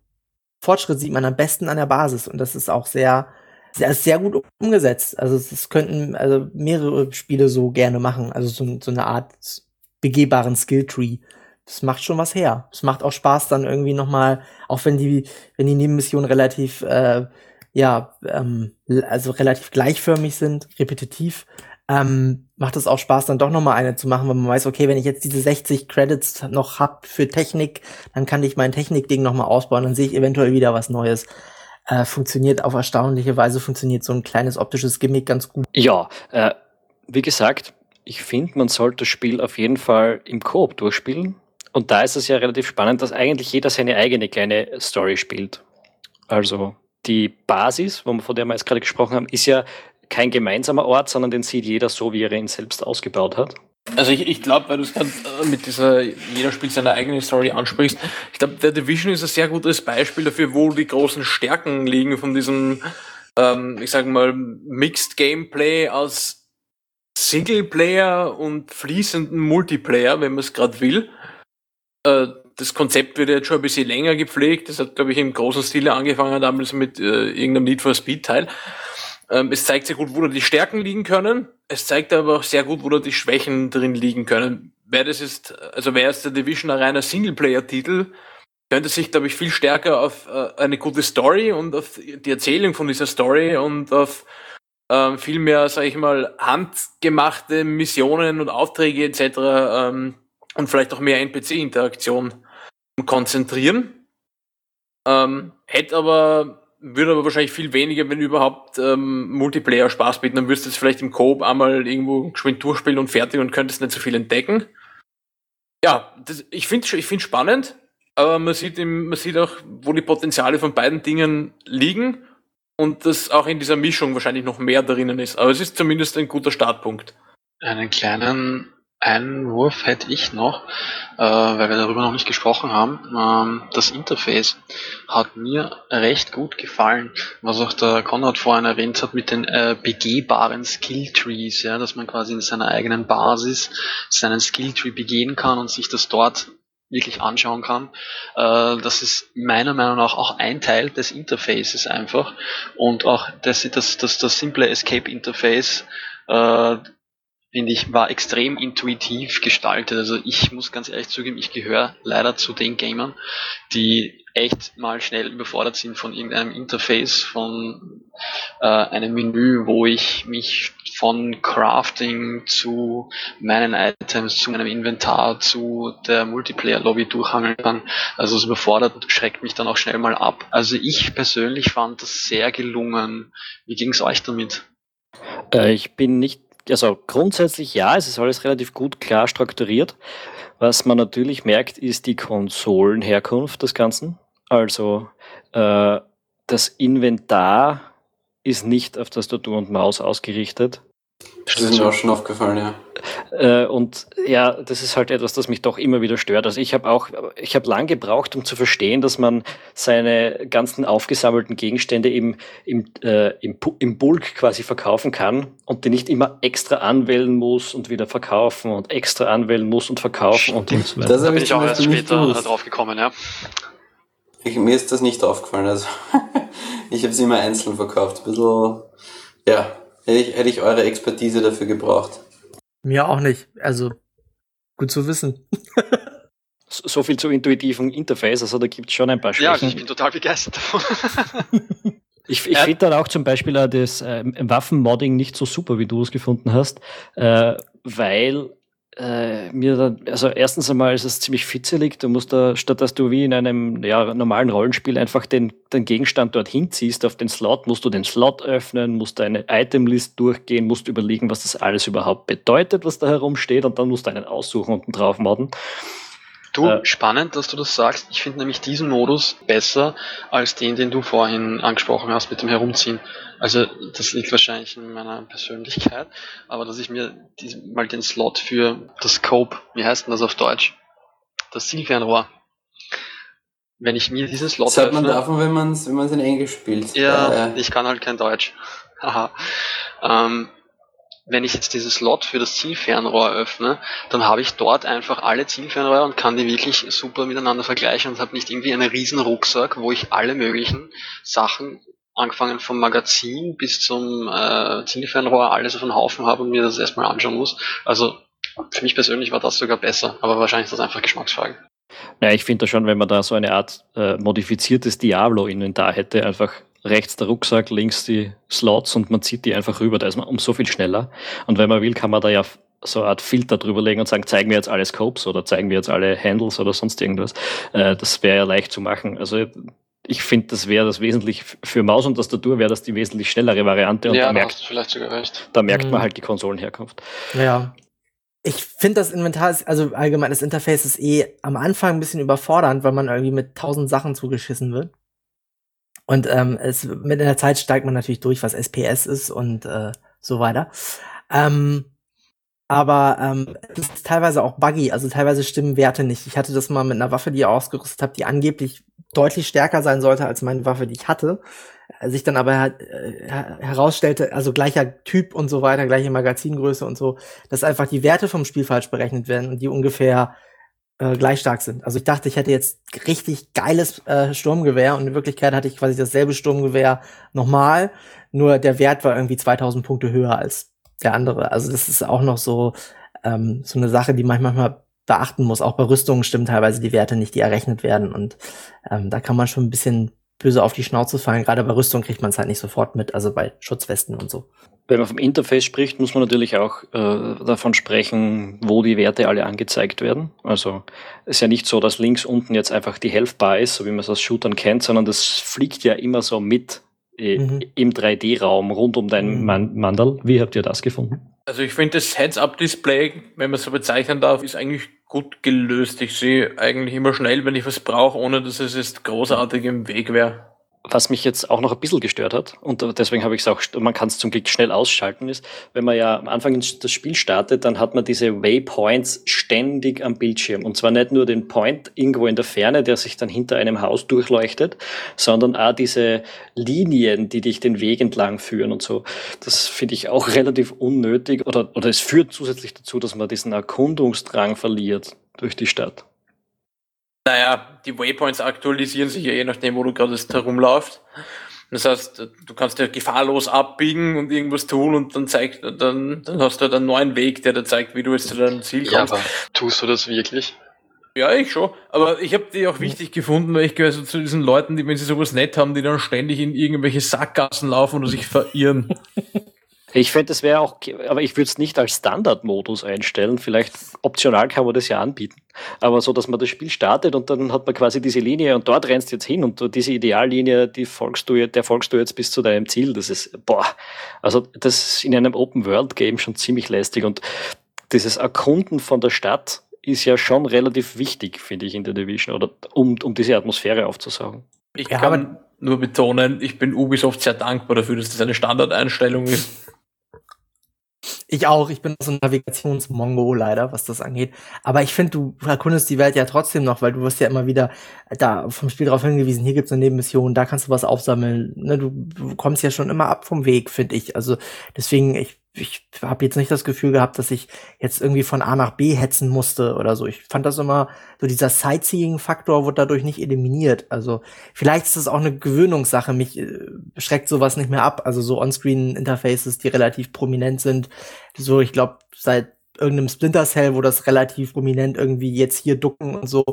Fortschritt sieht man am besten an der Basis. Und das ist auch sehr, sehr, sehr gut umgesetzt. Also es könnten also mehrere Spiele so gerne machen. Also so, so eine Art begehbaren Skilltree. Das macht schon was her. Es macht auch Spaß dann irgendwie noch mal, auch wenn die, wenn die Nebenmissionen relativ, äh, ja, ähm, also relativ gleichförmig sind, repetitiv, ähm, macht es auch Spaß, dann doch noch mal eine zu machen, weil man weiß, okay, wenn ich jetzt diese 60 Credits noch hab für Technik, dann kann ich mein Technikding noch mal ausbauen, dann sehe ich eventuell wieder was Neues. Äh, funktioniert auf erstaunliche Weise, funktioniert so ein kleines optisches Gimmick ganz gut. Ja, äh, wie gesagt, ich finde, man sollte das Spiel auf jeden Fall im Koop durchspielen. Und da ist es ja relativ spannend, dass eigentlich jeder seine eigene kleine Story spielt. Also die Basis, von der wir jetzt gerade gesprochen haben, ist ja kein gemeinsamer Ort, sondern den sieht jeder so, wie er ihn selbst ausgebaut hat. Also ich, ich glaube, weil du es gerade äh, mit dieser jeder spielt seine eigene Story ansprichst, ich glaube, der Division ist ein sehr gutes Beispiel dafür, wo die großen Stärken liegen von diesem, ähm, ich sage mal, Mixed Gameplay aus Singleplayer und fließenden Multiplayer, wenn man es gerade will. Äh, das Konzept wird jetzt schon ein bisschen länger gepflegt. Das hat, glaube ich, im großen Stile angefangen damals mit äh, irgendeinem Need for Speed Teil. Ähm, es zeigt sehr gut, wo da die Stärken liegen können. Es zeigt aber auch sehr gut, wo da die Schwächen drin liegen können. Wer das ist, also wer ist der Division ein reiner Singleplayer-Titel, könnte sich, glaube ich, viel stärker auf äh, eine gute Story und auf die Erzählung von dieser Story und auf ähm, viel mehr, sage ich mal, handgemachte Missionen und Aufträge etc. Ähm, und vielleicht auch mehr NPC-Interaktion konzentrieren. Ähm, hätte aber würde aber wahrscheinlich viel weniger, wenn überhaupt, ähm, Multiplayer Spaß bieten. Dann wirst du es vielleicht im Coop einmal irgendwo geschwind durchspielen und fertig und könntest nicht so viel entdecken. Ja, das, ich finde ich finde spannend, aber man sieht, im, man sieht auch, wo die Potenziale von beiden Dingen liegen und dass auch in dieser Mischung wahrscheinlich noch mehr drinnen ist. Aber es ist zumindest ein guter Startpunkt. Einen kleinen Einwurf hätte ich noch, äh, weil wir darüber noch nicht gesprochen haben. Ähm, das Interface hat mir recht gut gefallen, was auch der Konrad vorhin erwähnt hat mit den äh, begehbaren Skilltrees, ja, dass man quasi in seiner eigenen Basis seinen Skilltree begehen kann und sich das dort wirklich anschauen kann. Äh, das ist meiner Meinung nach auch ein Teil des Interfaces einfach und auch das, das, das, das simple Escape Interface äh, finde ich, war extrem intuitiv gestaltet. Also ich muss ganz ehrlich zugeben, ich gehöre leider zu den Gamern, die echt mal schnell überfordert sind von irgendeinem Interface, von äh, einem Menü, wo ich mich von Crafting zu meinen Items, zu meinem Inventar, zu der Multiplayer-Lobby durchhangeln kann. Also es überfordert und schreckt mich dann auch schnell mal ab. Also ich persönlich fand das sehr gelungen. Wie ging es euch damit? Äh, ich bin nicht also grundsätzlich ja, es ist alles relativ gut klar strukturiert. Was man natürlich merkt, ist die Konsolenherkunft des Ganzen. Also äh, das Inventar ist nicht auf Tastatur und Maus ausgerichtet. Das ist mir auch schon aufgefallen, ja. Äh, und ja, das ist halt etwas, das mich doch immer wieder stört. Also ich habe auch, ich habe lang gebraucht, um zu verstehen, dass man seine ganzen aufgesammelten Gegenstände eben im, äh, im, im Bulk quasi verkaufen kann und die nicht immer extra anwählen muss und wieder verkaufen und extra anwählen muss und verkaufen und, und so weiter. Da bin ich auch erst später drauf gekommen, ja. Ich, mir ist das nicht aufgefallen. Also ich habe sie immer einzeln verkauft. Ein bisschen, ja, hätte ich, hätte ich eure Expertise dafür gebraucht. Mir auch nicht. Also, gut zu wissen. so viel zu intuitiven Interface, also da gibt es schon ein paar Schwächen. Ja, ich bin total begeistert davon. ich ich ja. finde dann auch zum Beispiel das äh, Waffenmodding nicht so super, wie du es gefunden hast, äh, weil äh, mir dann, also erstens einmal ist es ziemlich fitzelig. Du musst da, statt dass du wie in einem ja, normalen Rollenspiel einfach den, den Gegenstand dorthin ziehst auf den Slot, musst du den Slot öffnen, musst deine Itemlist durchgehen, musst überlegen, was das alles überhaupt bedeutet, was da herumsteht, und dann musst du einen aussuchen und drauf modden. Du, äh, spannend, dass du das sagst. Ich finde nämlich diesen Modus besser als den, den du vorhin angesprochen hast mit dem Herumziehen. Also das liegt wahrscheinlich in meiner Persönlichkeit, aber dass ich mir diesen, mal den Slot für das Scope, wie heißt denn das auf Deutsch? Das Zielfernrohr. Wenn ich mir diesen Slot das hat man davon, wenn man es wenn in Englisch spielt. Ja, äh, ich kann halt kein Deutsch. Haha. ähm, wenn ich jetzt dieses Slot für das Zielfernrohr öffne, dann habe ich dort einfach alle Zielfernrohre und kann die wirklich super miteinander vergleichen und habe nicht irgendwie einen riesen Rucksack, wo ich alle möglichen Sachen, angefangen vom Magazin bis zum äh, Zielfernrohr, alles auf einen Haufen habe und mir das erstmal anschauen muss. Also für mich persönlich war das sogar besser, aber wahrscheinlich ist das einfach Geschmacksfrage. Naja, ich finde da schon, wenn man da so eine Art äh, modifiziertes Diablo-Inventar hätte, einfach rechts der Rucksack, links die Slots und man zieht die einfach rüber. Da ist man um so viel schneller. Und wenn man will, kann man da ja so eine Art Filter drüber legen und sagen, zeigen wir jetzt alle Scopes oder zeigen wir jetzt alle Handles oder sonst irgendwas. Äh, das wäre ja leicht zu machen. Also ich finde, das wäre das wesentlich für Maus und Tastatur wäre das die wesentlich schnellere Variante. Und ja, da, merkt, vielleicht sogar recht. da merkt man mhm. halt die Konsolenherkunft. Ja. Ich finde das Inventar, ist, also allgemein das Interface ist eh am Anfang ein bisschen überfordernd, weil man irgendwie mit tausend Sachen zugeschissen wird. Und ähm, es, mit der Zeit steigt man natürlich durch, was SPS ist und äh, so weiter. Ähm, aber ähm, es ist teilweise auch buggy, also teilweise stimmen Werte nicht. Ich hatte das mal mit einer Waffe, die ich ausgerüstet habe, die angeblich deutlich stärker sein sollte als meine Waffe, die ich hatte. Sich dann aber äh, herausstellte, also gleicher Typ und so weiter, gleiche Magazingröße und so, dass einfach die Werte vom Spiel falsch berechnet werden und die ungefähr äh, gleich stark sind. Also ich dachte, ich hätte jetzt richtig geiles äh, Sturmgewehr und in Wirklichkeit hatte ich quasi dasselbe Sturmgewehr nochmal, nur der Wert war irgendwie 2000 Punkte höher als der andere. Also das ist auch noch so ähm, so eine Sache, die man manchmal beachten muss. Auch bei Rüstungen stimmen teilweise die Werte nicht, die errechnet werden und ähm, da kann man schon ein bisschen böse auf die Schnauze fallen. Gerade bei Rüstung kriegt man es halt nicht sofort mit, also bei Schutzwesten und so. Wenn man vom Interface spricht, muss man natürlich auch äh, davon sprechen, wo die Werte alle angezeigt werden. Also es ist ja nicht so, dass links unten jetzt einfach die Health Bar ist, so wie man es aus Shootern kennt, sondern das fliegt ja immer so mit äh, mhm. im 3D-Raum rund um dein mhm. Man Mandal. Wie habt ihr das gefunden? Also ich finde das Heads-Up-Display, wenn man es so bezeichnen darf, ist eigentlich gut gelöst. Ich sehe eigentlich immer schnell, wenn ich was brauche, ohne dass es jetzt großartig im Weg wäre was mich jetzt auch noch ein bisschen gestört hat, und deswegen habe ich es auch, man kann es zum Glück schnell ausschalten, ist, wenn man ja am Anfang das Spiel startet, dann hat man diese Waypoints ständig am Bildschirm. Und zwar nicht nur den Point irgendwo in der Ferne, der sich dann hinter einem Haus durchleuchtet, sondern auch diese Linien, die dich den Weg entlang führen und so. Das finde ich auch relativ unnötig oder, oder es führt zusätzlich dazu, dass man diesen Erkundungsdrang verliert durch die Stadt. Naja, die Waypoints aktualisieren sich ja je nachdem, wo du gerade herumlaufst. Das heißt, du kannst ja gefahrlos abbiegen und irgendwas tun und dann zeigt, dann, dann hast du halt einen neuen Weg, der dir zeigt, wie du jetzt zu deinem Ziel kommst. Ja, aber tust du das wirklich? Ja, ich schon. Aber ich habe die auch wichtig gefunden, weil ich gehöre so zu diesen Leuten, die, wenn sie sowas nett haben, die dann ständig in irgendwelche Sackgassen laufen oder sich verirren. Ich fände, das wäre auch, aber ich würde es nicht als Standardmodus einstellen. Vielleicht optional kann man das ja anbieten. Aber so, dass man das Spiel startet und dann hat man quasi diese Linie und dort rennst du jetzt hin und diese Ideallinie, die folgst du, der folgst du jetzt bis zu deinem Ziel. Das ist, boah, also das ist in einem Open-World-Game schon ziemlich lästig und dieses Erkunden von der Stadt ist ja schon relativ wichtig, finde ich, in der Division oder um, um diese Atmosphäre aufzusaugen. Ich kann nur betonen, ich bin Ubisoft sehr dankbar dafür, dass das eine Standardeinstellung ist. Ich auch, ich bin so ein Navigationsmongo leider, was das angeht. Aber ich finde, du erkundest die Welt ja trotzdem noch, weil du wirst ja immer wieder da vom Spiel darauf hingewiesen, hier gibt's eine Nebenmission, da kannst du was aufsammeln. Ne, du, du kommst ja schon immer ab vom Weg, finde ich. Also deswegen, ich ich habe jetzt nicht das Gefühl gehabt, dass ich jetzt irgendwie von A nach B hetzen musste oder so. Ich fand das immer, so dieser Sightseeing-Faktor wurde dadurch nicht eliminiert. Also vielleicht ist das auch eine Gewöhnungssache. Mich äh, schreckt sowas nicht mehr ab. Also so Onscreen-Interfaces, die relativ prominent sind. So, ich glaube, seit irgendeinem Splinter Cell, wo das relativ prominent irgendwie jetzt hier ducken und so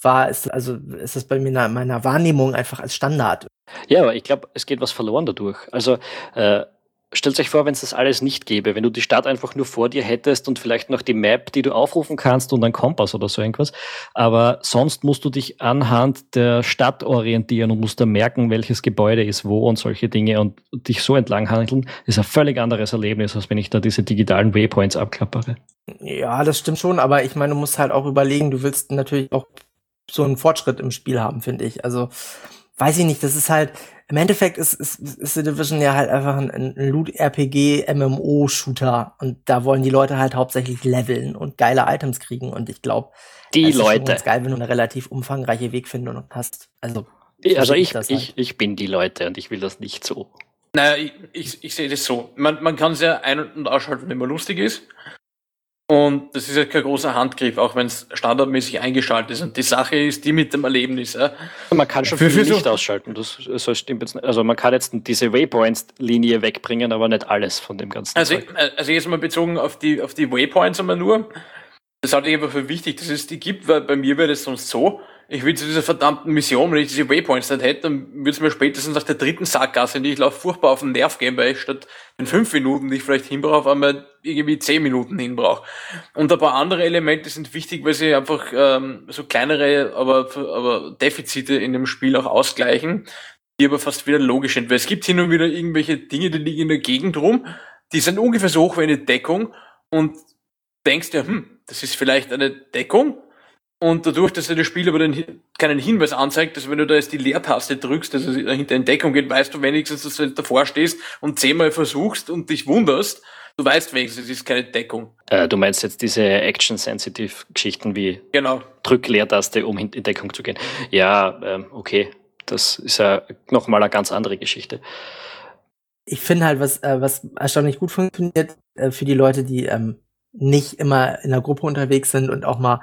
war, ist also ist das bei mir in meiner Wahrnehmung einfach als Standard. Ja, aber ich glaube, es geht was verloren dadurch. Also äh, Stellt euch vor, wenn es das alles nicht gäbe, wenn du die Stadt einfach nur vor dir hättest und vielleicht noch die Map, die du aufrufen kannst und einen Kompass oder so irgendwas. Aber sonst musst du dich anhand der Stadt orientieren und musst da merken, welches Gebäude ist wo und solche Dinge und dich so entlang handeln. Ist ein völlig anderes Erlebnis, als wenn ich da diese digitalen Waypoints abklappere. Ja, das stimmt schon, aber ich meine, du musst halt auch überlegen, du willst natürlich auch so einen Fortschritt im Spiel haben, finde ich. Also, weiß ich nicht, das ist halt, im Endeffekt ist, ist, ist The Division ja halt einfach ein, ein Loot-RPG-MMO-Shooter und da wollen die Leute halt hauptsächlich leveln und geile Items kriegen und ich glaube, die es Leute. Ist geil, wenn du eine relativ umfangreiche Wegfindung hast. Also, also ich, halt. ich, ich bin die Leute und ich will das nicht so. Naja, ich, ich, ich sehe das so. Man, man kann es ja ein- und ausschalten, wenn man lustig ist. Und das ist ja kein großer Handgriff, auch wenn es standardmäßig eingeschaltet ist. Und die Sache ist die mit dem Erlebnis. Ja. Man kann schon viel für Licht ausschalten. Das, das stimmt jetzt nicht. Also man kann jetzt diese Waypoints-Linie wegbringen, aber nicht alles von dem ganzen also, Zeug. Also jetzt mal bezogen auf die, auf die Waypoints einmal nur. Das halte ich einfach für wichtig, dass es die gibt, weil bei mir wäre das sonst so, ich will zu dieser verdammten Mission, wenn ich diese Waypoints nicht hätte, dann würde es mir spätestens nach der dritten Sackgasse, die ich laufe, furchtbar auf den Nerv gehen, weil ich statt in fünf Minuten, die ich vielleicht hinbrauche, einmal irgendwie zehn Minuten hinbrauche. Und ein paar andere Elemente sind wichtig, weil sie einfach ähm, so kleinere, aber, aber Defizite in dem Spiel auch ausgleichen, die aber fast wieder logisch sind. Weil es gibt hin und wieder irgendwelche Dinge, die liegen in der Gegend rum, die sind ungefähr so hoch wie eine Deckung und denkst dir, hm, das ist vielleicht eine Deckung, Und dadurch, dass dir das Spiel aber den, keinen Hinweis anzeigt, dass wenn du da jetzt die Leertaste drückst, dass es hinter Entdeckung geht, weißt du wenigstens, dass du davor stehst und zehnmal versuchst und dich wunderst, du weißt wenigstens, es ist keine Deckung. Äh, du meinst jetzt diese Action-Sensitive-Geschichten wie Genau. Drück Leertaste, um in in Deckung zu gehen. Ja, ähm, okay. Das ist ja nochmal eine ganz andere Geschichte. ich finde halt, was, äh, was erstaunlich gut funktioniert äh, für die Leute, die ähm, nicht immer in der Gruppe unterwegs sind und auch mal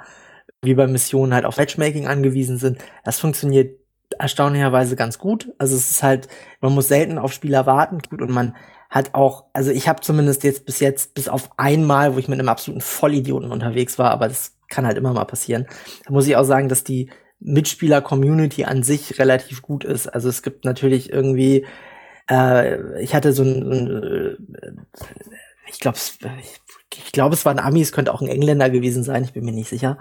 wie bei Missionen halt auf Matchmaking angewiesen sind. Das funktioniert erstaunlicherweise ganz gut. Also es ist halt, man muss selten auf Spieler warten gut und man hat auch, also ich habe zumindest jetzt bis jetzt, bis auf einmal, wo ich mit einem absoluten Vollidioten unterwegs war, aber das kann halt immer mal passieren, da muss ich auch sagen, dass die Mitspieler-Community an sich relativ gut ist. Also es gibt natürlich irgendwie äh, ich hatte so ein, ein äh, ich glaube, ich, ich glaube, es war ein Ami, es könnte auch ein Engländer gewesen sein, ich bin mir nicht sicher,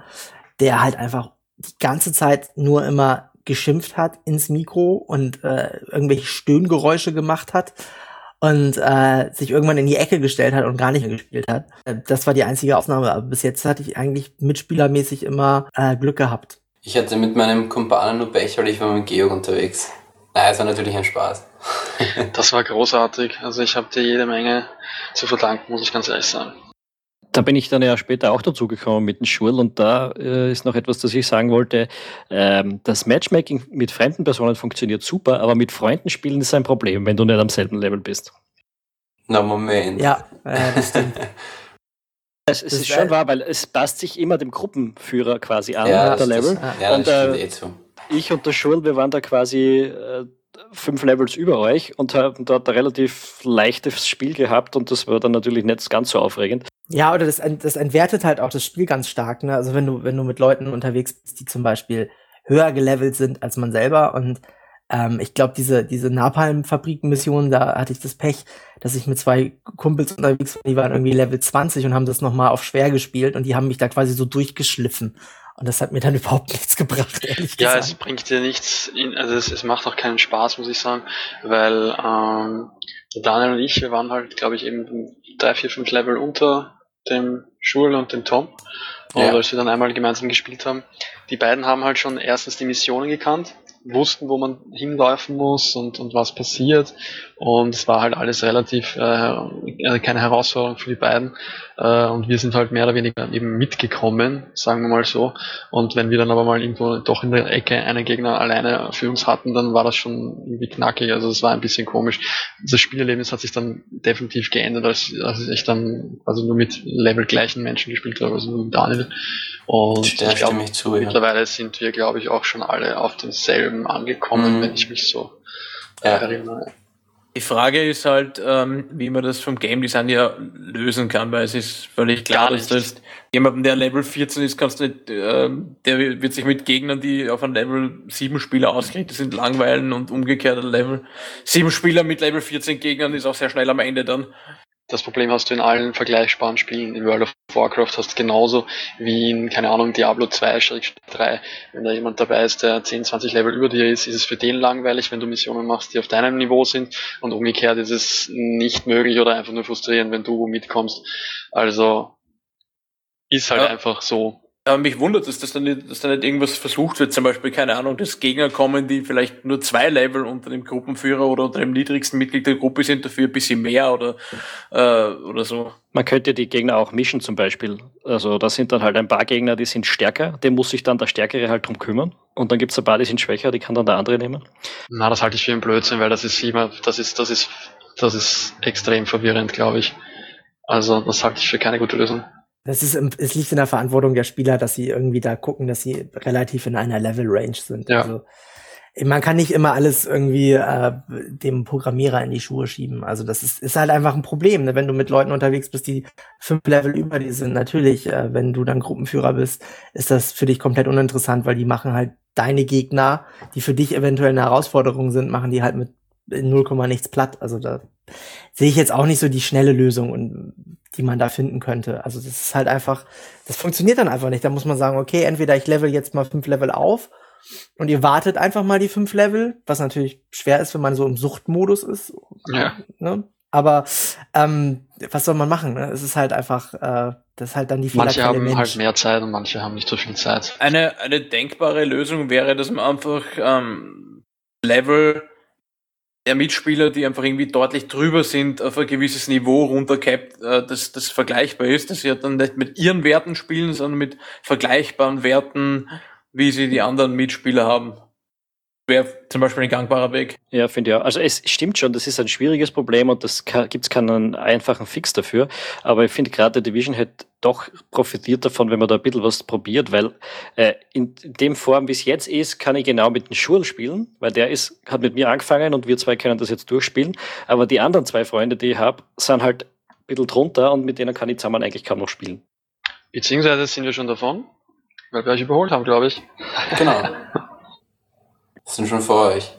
der halt einfach die ganze Zeit nur immer geschimpft hat ins Mikro und äh, irgendwelche Stöhngeräusche gemacht hat und äh, sich irgendwann in die Ecke gestellt hat und gar nicht mehr gespielt hat. Äh, Das war die einzige Ausnahme, aber bis jetzt hatte ich eigentlich mitspielermäßig immer äh, Glück gehabt. Ich hatte mit meinem Kumpanen nur Pech, weil ich war mit Georg unterwegs. Nein, es war natürlich ein Spaß. Das war großartig. Also ich habe dir jede Menge zu verdanken, muss ich ganz ehrlich sagen. Da bin ich dann ja später auch dazu gekommen mit dem Schul und da äh, ist noch etwas, das ich sagen wollte. Ähm, das Matchmaking mit fremden Personen funktioniert super, aber mit Freunden spielen ist ein Problem, wenn du nicht am selben Level bist. Na, Moment. Ja, äh, das stimmt. Es, es ist schon wahr, weil es passt sich immer dem Gruppenführer quasi an, Ja, der das, Level. Das, ja, Und, äh, eh zu. Ich und der Schul, wir waren da quasi äh, fünf Levels über euch und haben dort ein relativ leichtes Spiel gehabt und das war dann natürlich nicht ganz so aufregend. Ja, oder das, das entwertet halt auch das Spiel ganz stark. Ne? Also wenn du, wenn du mit Leuten unterwegs bist, die zum Beispiel höher gelevelt sind als man selber und ähm, ich glaube, diese, diese Napalm-Fabriken-Mission, da hatte ich das Pech, dass ich mit zwei Kumpels unterwegs war, die waren irgendwie Level 20 und haben das nochmal auf schwer gespielt und die haben mich da quasi so durchgeschliffen. Und das hat mir dann überhaupt nichts gebracht, ehrlich Ja, gesagt. es bringt dir nichts, in, also es, es macht auch keinen Spaß, muss ich sagen, weil ähm, Daniel und ich, wir waren halt, glaube ich, eben drei, vier, fünf Level unter dem Schul und dem Tom. Und Ja. als wir dann einmal gemeinsam gespielt haben, die beiden haben halt schon erstens die Missionen gekannt, wussten, wo man hinläufen muss und, und was passiert. Und es war halt alles relativ äh, äh, keine Herausforderung für die beiden. Äh, und wir sind halt mehr oder weniger eben mitgekommen, sagen wir mal so. Und wenn wir dann aber mal irgendwo doch in der Ecke einen Gegner alleine für uns hatten, dann war das schon irgendwie knackig. Also das war ein bisschen komisch. Das Spielerlebnis hat sich dann definitiv geändert, als, als ich dann also nur mit levelgleichen Menschen gespielt habe, also nur mit Daniel. Und ich glaub, stimme ich zu, ja. mittlerweile sind wir, glaube ich, auch schon alle auf denselben angekommen, Mhm. wenn ich mich so äh, Ja. erinnere. Die Frage ist halt, ähm, wie man das vom Game Design ja lösen kann, weil es ist völlig klar, dass du jetzt jemanden, der Level 14 ist, kannst du nicht, ähm, der wird sich mit Gegnern, die auf einem Level 7 Spieler ausgerichtet sind, langweilen und umgekehrt ein Level 7 Spieler mit Level 14 Gegnern ist auch sehr schnell am Ende dann. Das Problem hast du in allen vergleichbaren Spielen. In World of Warcraft hast du genauso wie in, keine Ahnung, Diablo 2, 3. Wenn da jemand dabei ist, der 10, 20 Level über dir ist, ist es für den langweilig, wenn du Missionen machst, die auf deinem Niveau sind. Und umgekehrt ist es nicht möglich oder einfach nur frustrierend, wenn du mitkommst. Also ist halt Ja. einfach so. Aber mich wundert es, dass da nicht, dass da nicht irgendwas versucht wird, zum Beispiel, keine Ahnung, dass Gegner kommen, die vielleicht nur zwei Level unter dem Gruppenführer oder unter dem niedrigsten Mitglied der Gruppe sind, dafür ein bisschen mehr oder, äh, oder so. Man könnte die Gegner auch mischen zum Beispiel. Also da sind dann halt ein paar Gegner, die sind stärker, dem muss sich dann der Stärkere halt drum kümmern. Und dann gibt es ein paar, die sind schwächer, die kann dann der andere nehmen. Na, das halte ich für einen Blödsinn, weil das ist immer, das ist, das ist, das ist extrem verwirrend, glaube ich. Also, das halte ich für keine gute Lösung. Das ist, im- es liegt in der Verantwortung der Spieler, dass sie irgendwie da gucken, dass sie relativ in einer Level-Range sind. Ja. Also, man kann nicht immer alles irgendwie äh, dem Programmierer in die Schuhe schieben. Also das ist, ist halt einfach ein Problem, ne? wenn du mit Leuten unterwegs bist, die fünf Level über dir sind. Natürlich, äh, wenn du dann Gruppenführer bist, ist das für dich komplett uninteressant, weil die machen halt deine Gegner, die für dich eventuell eine Herausforderung sind, machen die halt mit in 0, nichts platt. Also da sehe ich jetzt auch nicht so die schnelle Lösung und die man da finden könnte. Also das ist halt einfach, das funktioniert dann einfach nicht. Da muss man sagen, okay, entweder ich level jetzt mal fünf Level auf und ihr wartet einfach mal die fünf Level, was natürlich schwer ist, wenn man so im Suchtmodus ist. Ja. Ne? Aber ähm, was soll man machen? Ne? Es ist halt einfach, äh, Das ist halt dann die Manche Fehlerquelle haben Mensch. halt mehr Zeit und manche haben nicht so viel Zeit. Eine, eine denkbare Lösung wäre, dass man einfach ähm, Level der Mitspieler, die einfach irgendwie deutlich drüber sind, auf ein gewisses Niveau runtercapt, äh, dass das vergleichbar ist, dass sie halt dann nicht mit ihren Werten spielen, sondern mit vergleichbaren Werten, wie sie die anderen Mitspieler haben. Wäre zum Beispiel ein gangbarer Weg. Ja, finde ich auch. Also es stimmt schon, das ist ein schwieriges Problem und das gibt es keinen einfachen Fix dafür. Aber ich finde gerade Division hat doch profitiert davon, wenn man da ein bisschen was probiert, weil äh, in dem Form, wie es jetzt ist, kann ich genau mit dem Schul spielen, weil der ist, hat mit mir angefangen und wir zwei können das jetzt durchspielen. Aber die anderen zwei Freunde, die ich habe, sind halt ein bisschen drunter und mit denen kann ich zusammen eigentlich kaum noch spielen. Beziehungsweise sind wir schon davon, weil wir euch überholt haben, glaube ich. Genau. Sind schon vor euch.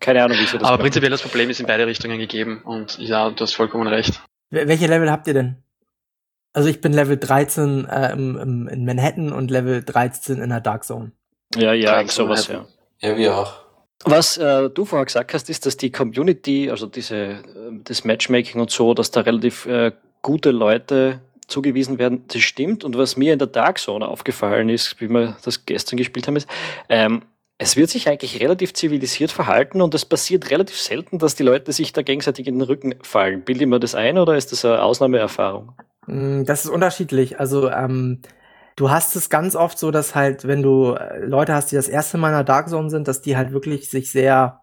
Keine Ahnung, wie sie das Aber machen. prinzipiell das Problem ist in beide Richtungen gegeben und ja, du hast vollkommen recht. Wel- Welche Level habt ihr denn? Also ich bin Level 13 äh, im, im, in Manhattan und Level 13 in der Dark Zone. Ja, ja, 13 irgend sowas, ja. Ja, wir auch. Was äh, du vorher gesagt hast, ist, dass die Community, also diese, äh, das Matchmaking und so, dass da relativ äh, gute Leute zugewiesen werden, das stimmt. Und was mir in der Dark Zone aufgefallen ist, wie wir das gestern gespielt haben, ist, ähm, es wird sich eigentlich relativ zivilisiert verhalten und es passiert relativ selten, dass die Leute sich da gegenseitig in den Rücken fallen. Bilde ich mir das ein oder ist das eine Ausnahmeerfahrung? Mm, Das ist unterschiedlich. Also ähm, du hast es ganz oft so, dass halt, wenn du äh, Leute hast, die das erste Mal in der Dark Zone sind, dass die halt wirklich sich sehr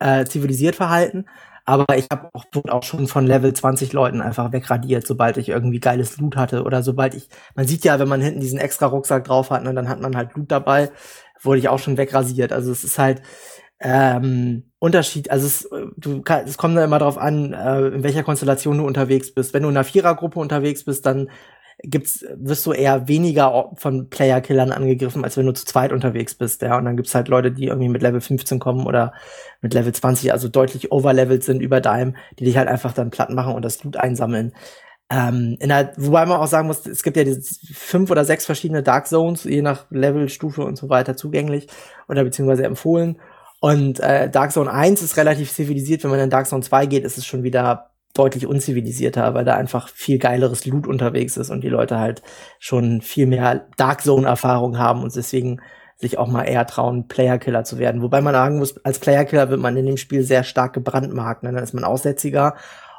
äh, zivilisiert verhalten. Aber ich habe auch, auch schon von Level 20 Leuten einfach wegradiert, sobald ich irgendwie geiles Loot hatte oder sobald ich, man sieht ja, wenn man hinten diesen extra Rucksack drauf hat, ne, dann hat man halt Loot dabei, wurde ich auch schon wegrasiert. Also es ist halt ähm, Unterschied, also es, äh, du, es kommt dann immer darauf an, äh, in welcher Konstellation du unterwegs bist. Wenn du in einer Vierergruppe unterwegs bist, dann gibt's, wirst du eher weniger von Player-Killern angegriffen, als wenn du zu zweit unterwegs bist, ja. Und dann gibt's halt Leute, die irgendwie mit Level 15 kommen oder mit Level 20, also deutlich overlevelt sind über deinem, die dich halt einfach dann platt machen und das Loot einsammeln. Ähm, in der, wobei man auch sagen muss, es gibt ja diese fünf oder sechs verschiedene Dark Zones, je nach Level, Stufe und so weiter zugänglich oder beziehungsweise empfohlen. Und äh, Dark Zone 1 ist relativ zivilisiert. Wenn man in Dark Zone 2 geht, ist es schon wieder deutlich unzivilisierter, weil da einfach viel geileres Loot unterwegs ist und die Leute halt schon viel mehr Dark Zone-Erfahrung haben und deswegen sich auch mal eher trauen, Player-Killer zu werden. Wobei man sagen muss, als Player-Killer wird man in dem Spiel sehr stark gebrandmarkt. Ne? Dann ist man Aussätziger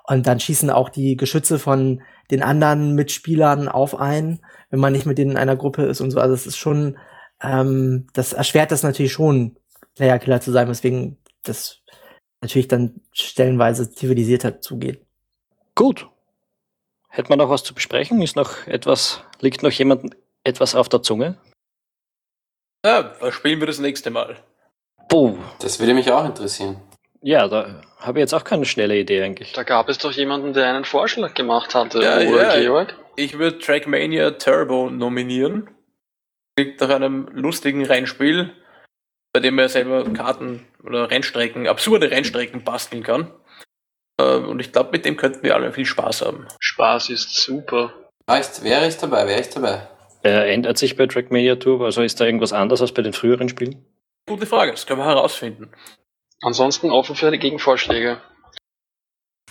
und dann schießen auch die Geschütze von den anderen Mitspielern auf einen, wenn man nicht mit denen in einer Gruppe ist und so. Also es ist schon, ähm, das erschwert das natürlich schon, Player-Killer zu sein, weswegen das natürlich dann stellenweise zivilisierter zugeht. Gut. Hätte man noch was zu besprechen? Ist noch etwas, liegt noch jemand etwas auf der Zunge? Ja, was spielen wir das nächste Mal? Puh. Das würde mich auch interessieren. Ja, da habe ich jetzt auch keine schnelle Idee eigentlich. Da gab es doch jemanden, der einen Vorschlag gemacht hatte, Ja, oder ja. Georg? Ich würde Trackmania Turbo nominieren. Liegt nach einem lustigen Rennspiel, bei dem man selber Karten oder Rennstrecken, absurde Rennstrecken basteln kann. Äh, Und ich glaube, mit dem könnten wir alle viel Spaß haben. Spaß ist super. Ah, ist, wäre ich dabei, wäre ich dabei. Äh, ändert sich bei Trackmania Tour? Also ist da irgendwas anders als bei den früheren Spielen? Gute Frage, das können wir herausfinden. Ansonsten offen für die Gegenvorschläge.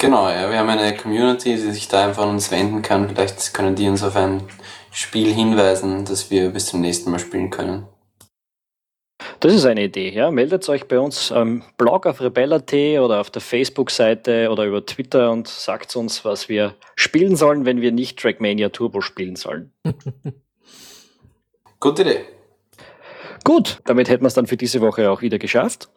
Genau, ja, wir haben eine Community, die sich da einfach an uns wenden kann. Vielleicht können die uns auf ein Spiel hinweisen, das wir bis zum nächsten Mal spielen können. Das ist eine Idee, ja. Meldet euch bei uns am Blog auf rebella.at oder auf der Facebook-Seite oder über Twitter und sagt uns, was wir spielen sollen, wenn wir nicht Trackmania Turbo spielen sollen. Gute Idee. Gut, damit hätten wir es dann für diese Woche auch wieder geschafft.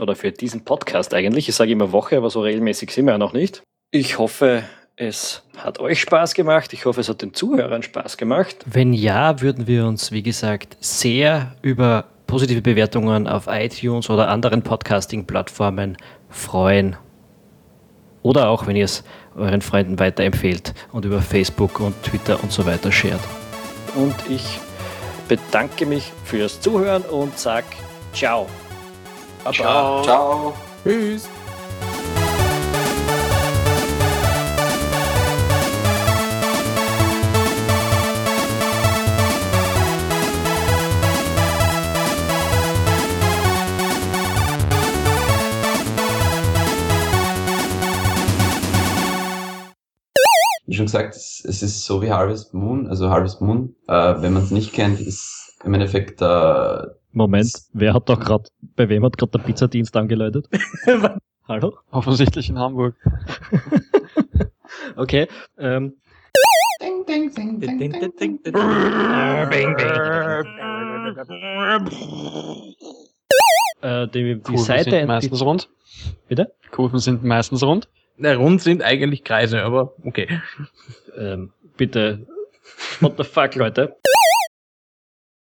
Oder für diesen Podcast eigentlich. Ich sage immer Woche, aber so regelmäßig sind wir ja noch nicht. Ich hoffe, es hat euch Spaß gemacht. Ich hoffe, es hat den Zuhörern Spaß gemacht. Wenn ja, würden wir uns, wie gesagt, sehr über positive Bewertungen auf iTunes oder anderen Podcasting-Plattformen freuen. Oder auch, wenn ihr es euren Freunden weiterempfehlt und über Facebook und Twitter und so weiter shared. Und ich bedanke mich fürs Zuhören und sag ciao. Baba. Ciao. Tschüss. Je ne gesagt, es, es ist so wie Harvest Moon. Also Harvest Moon, äh, wenn man es nicht kennt, ist im Endeffekt äh, Moment, wer hat da gerade, bei wem hat gerade der Pizzadienst angeläutet? Hallo? Offensichtlich in Hamburg. Okay. Ähm, Ding, ding, ding, ding, ding, ding. äh, die, die Kurven Seite, sind meistens die, rund. bitte? Kurven sind meistens rund. Na, rund sind eigentlich Kreise, aber okay. Ähm, bitte. What the fuck, Leute?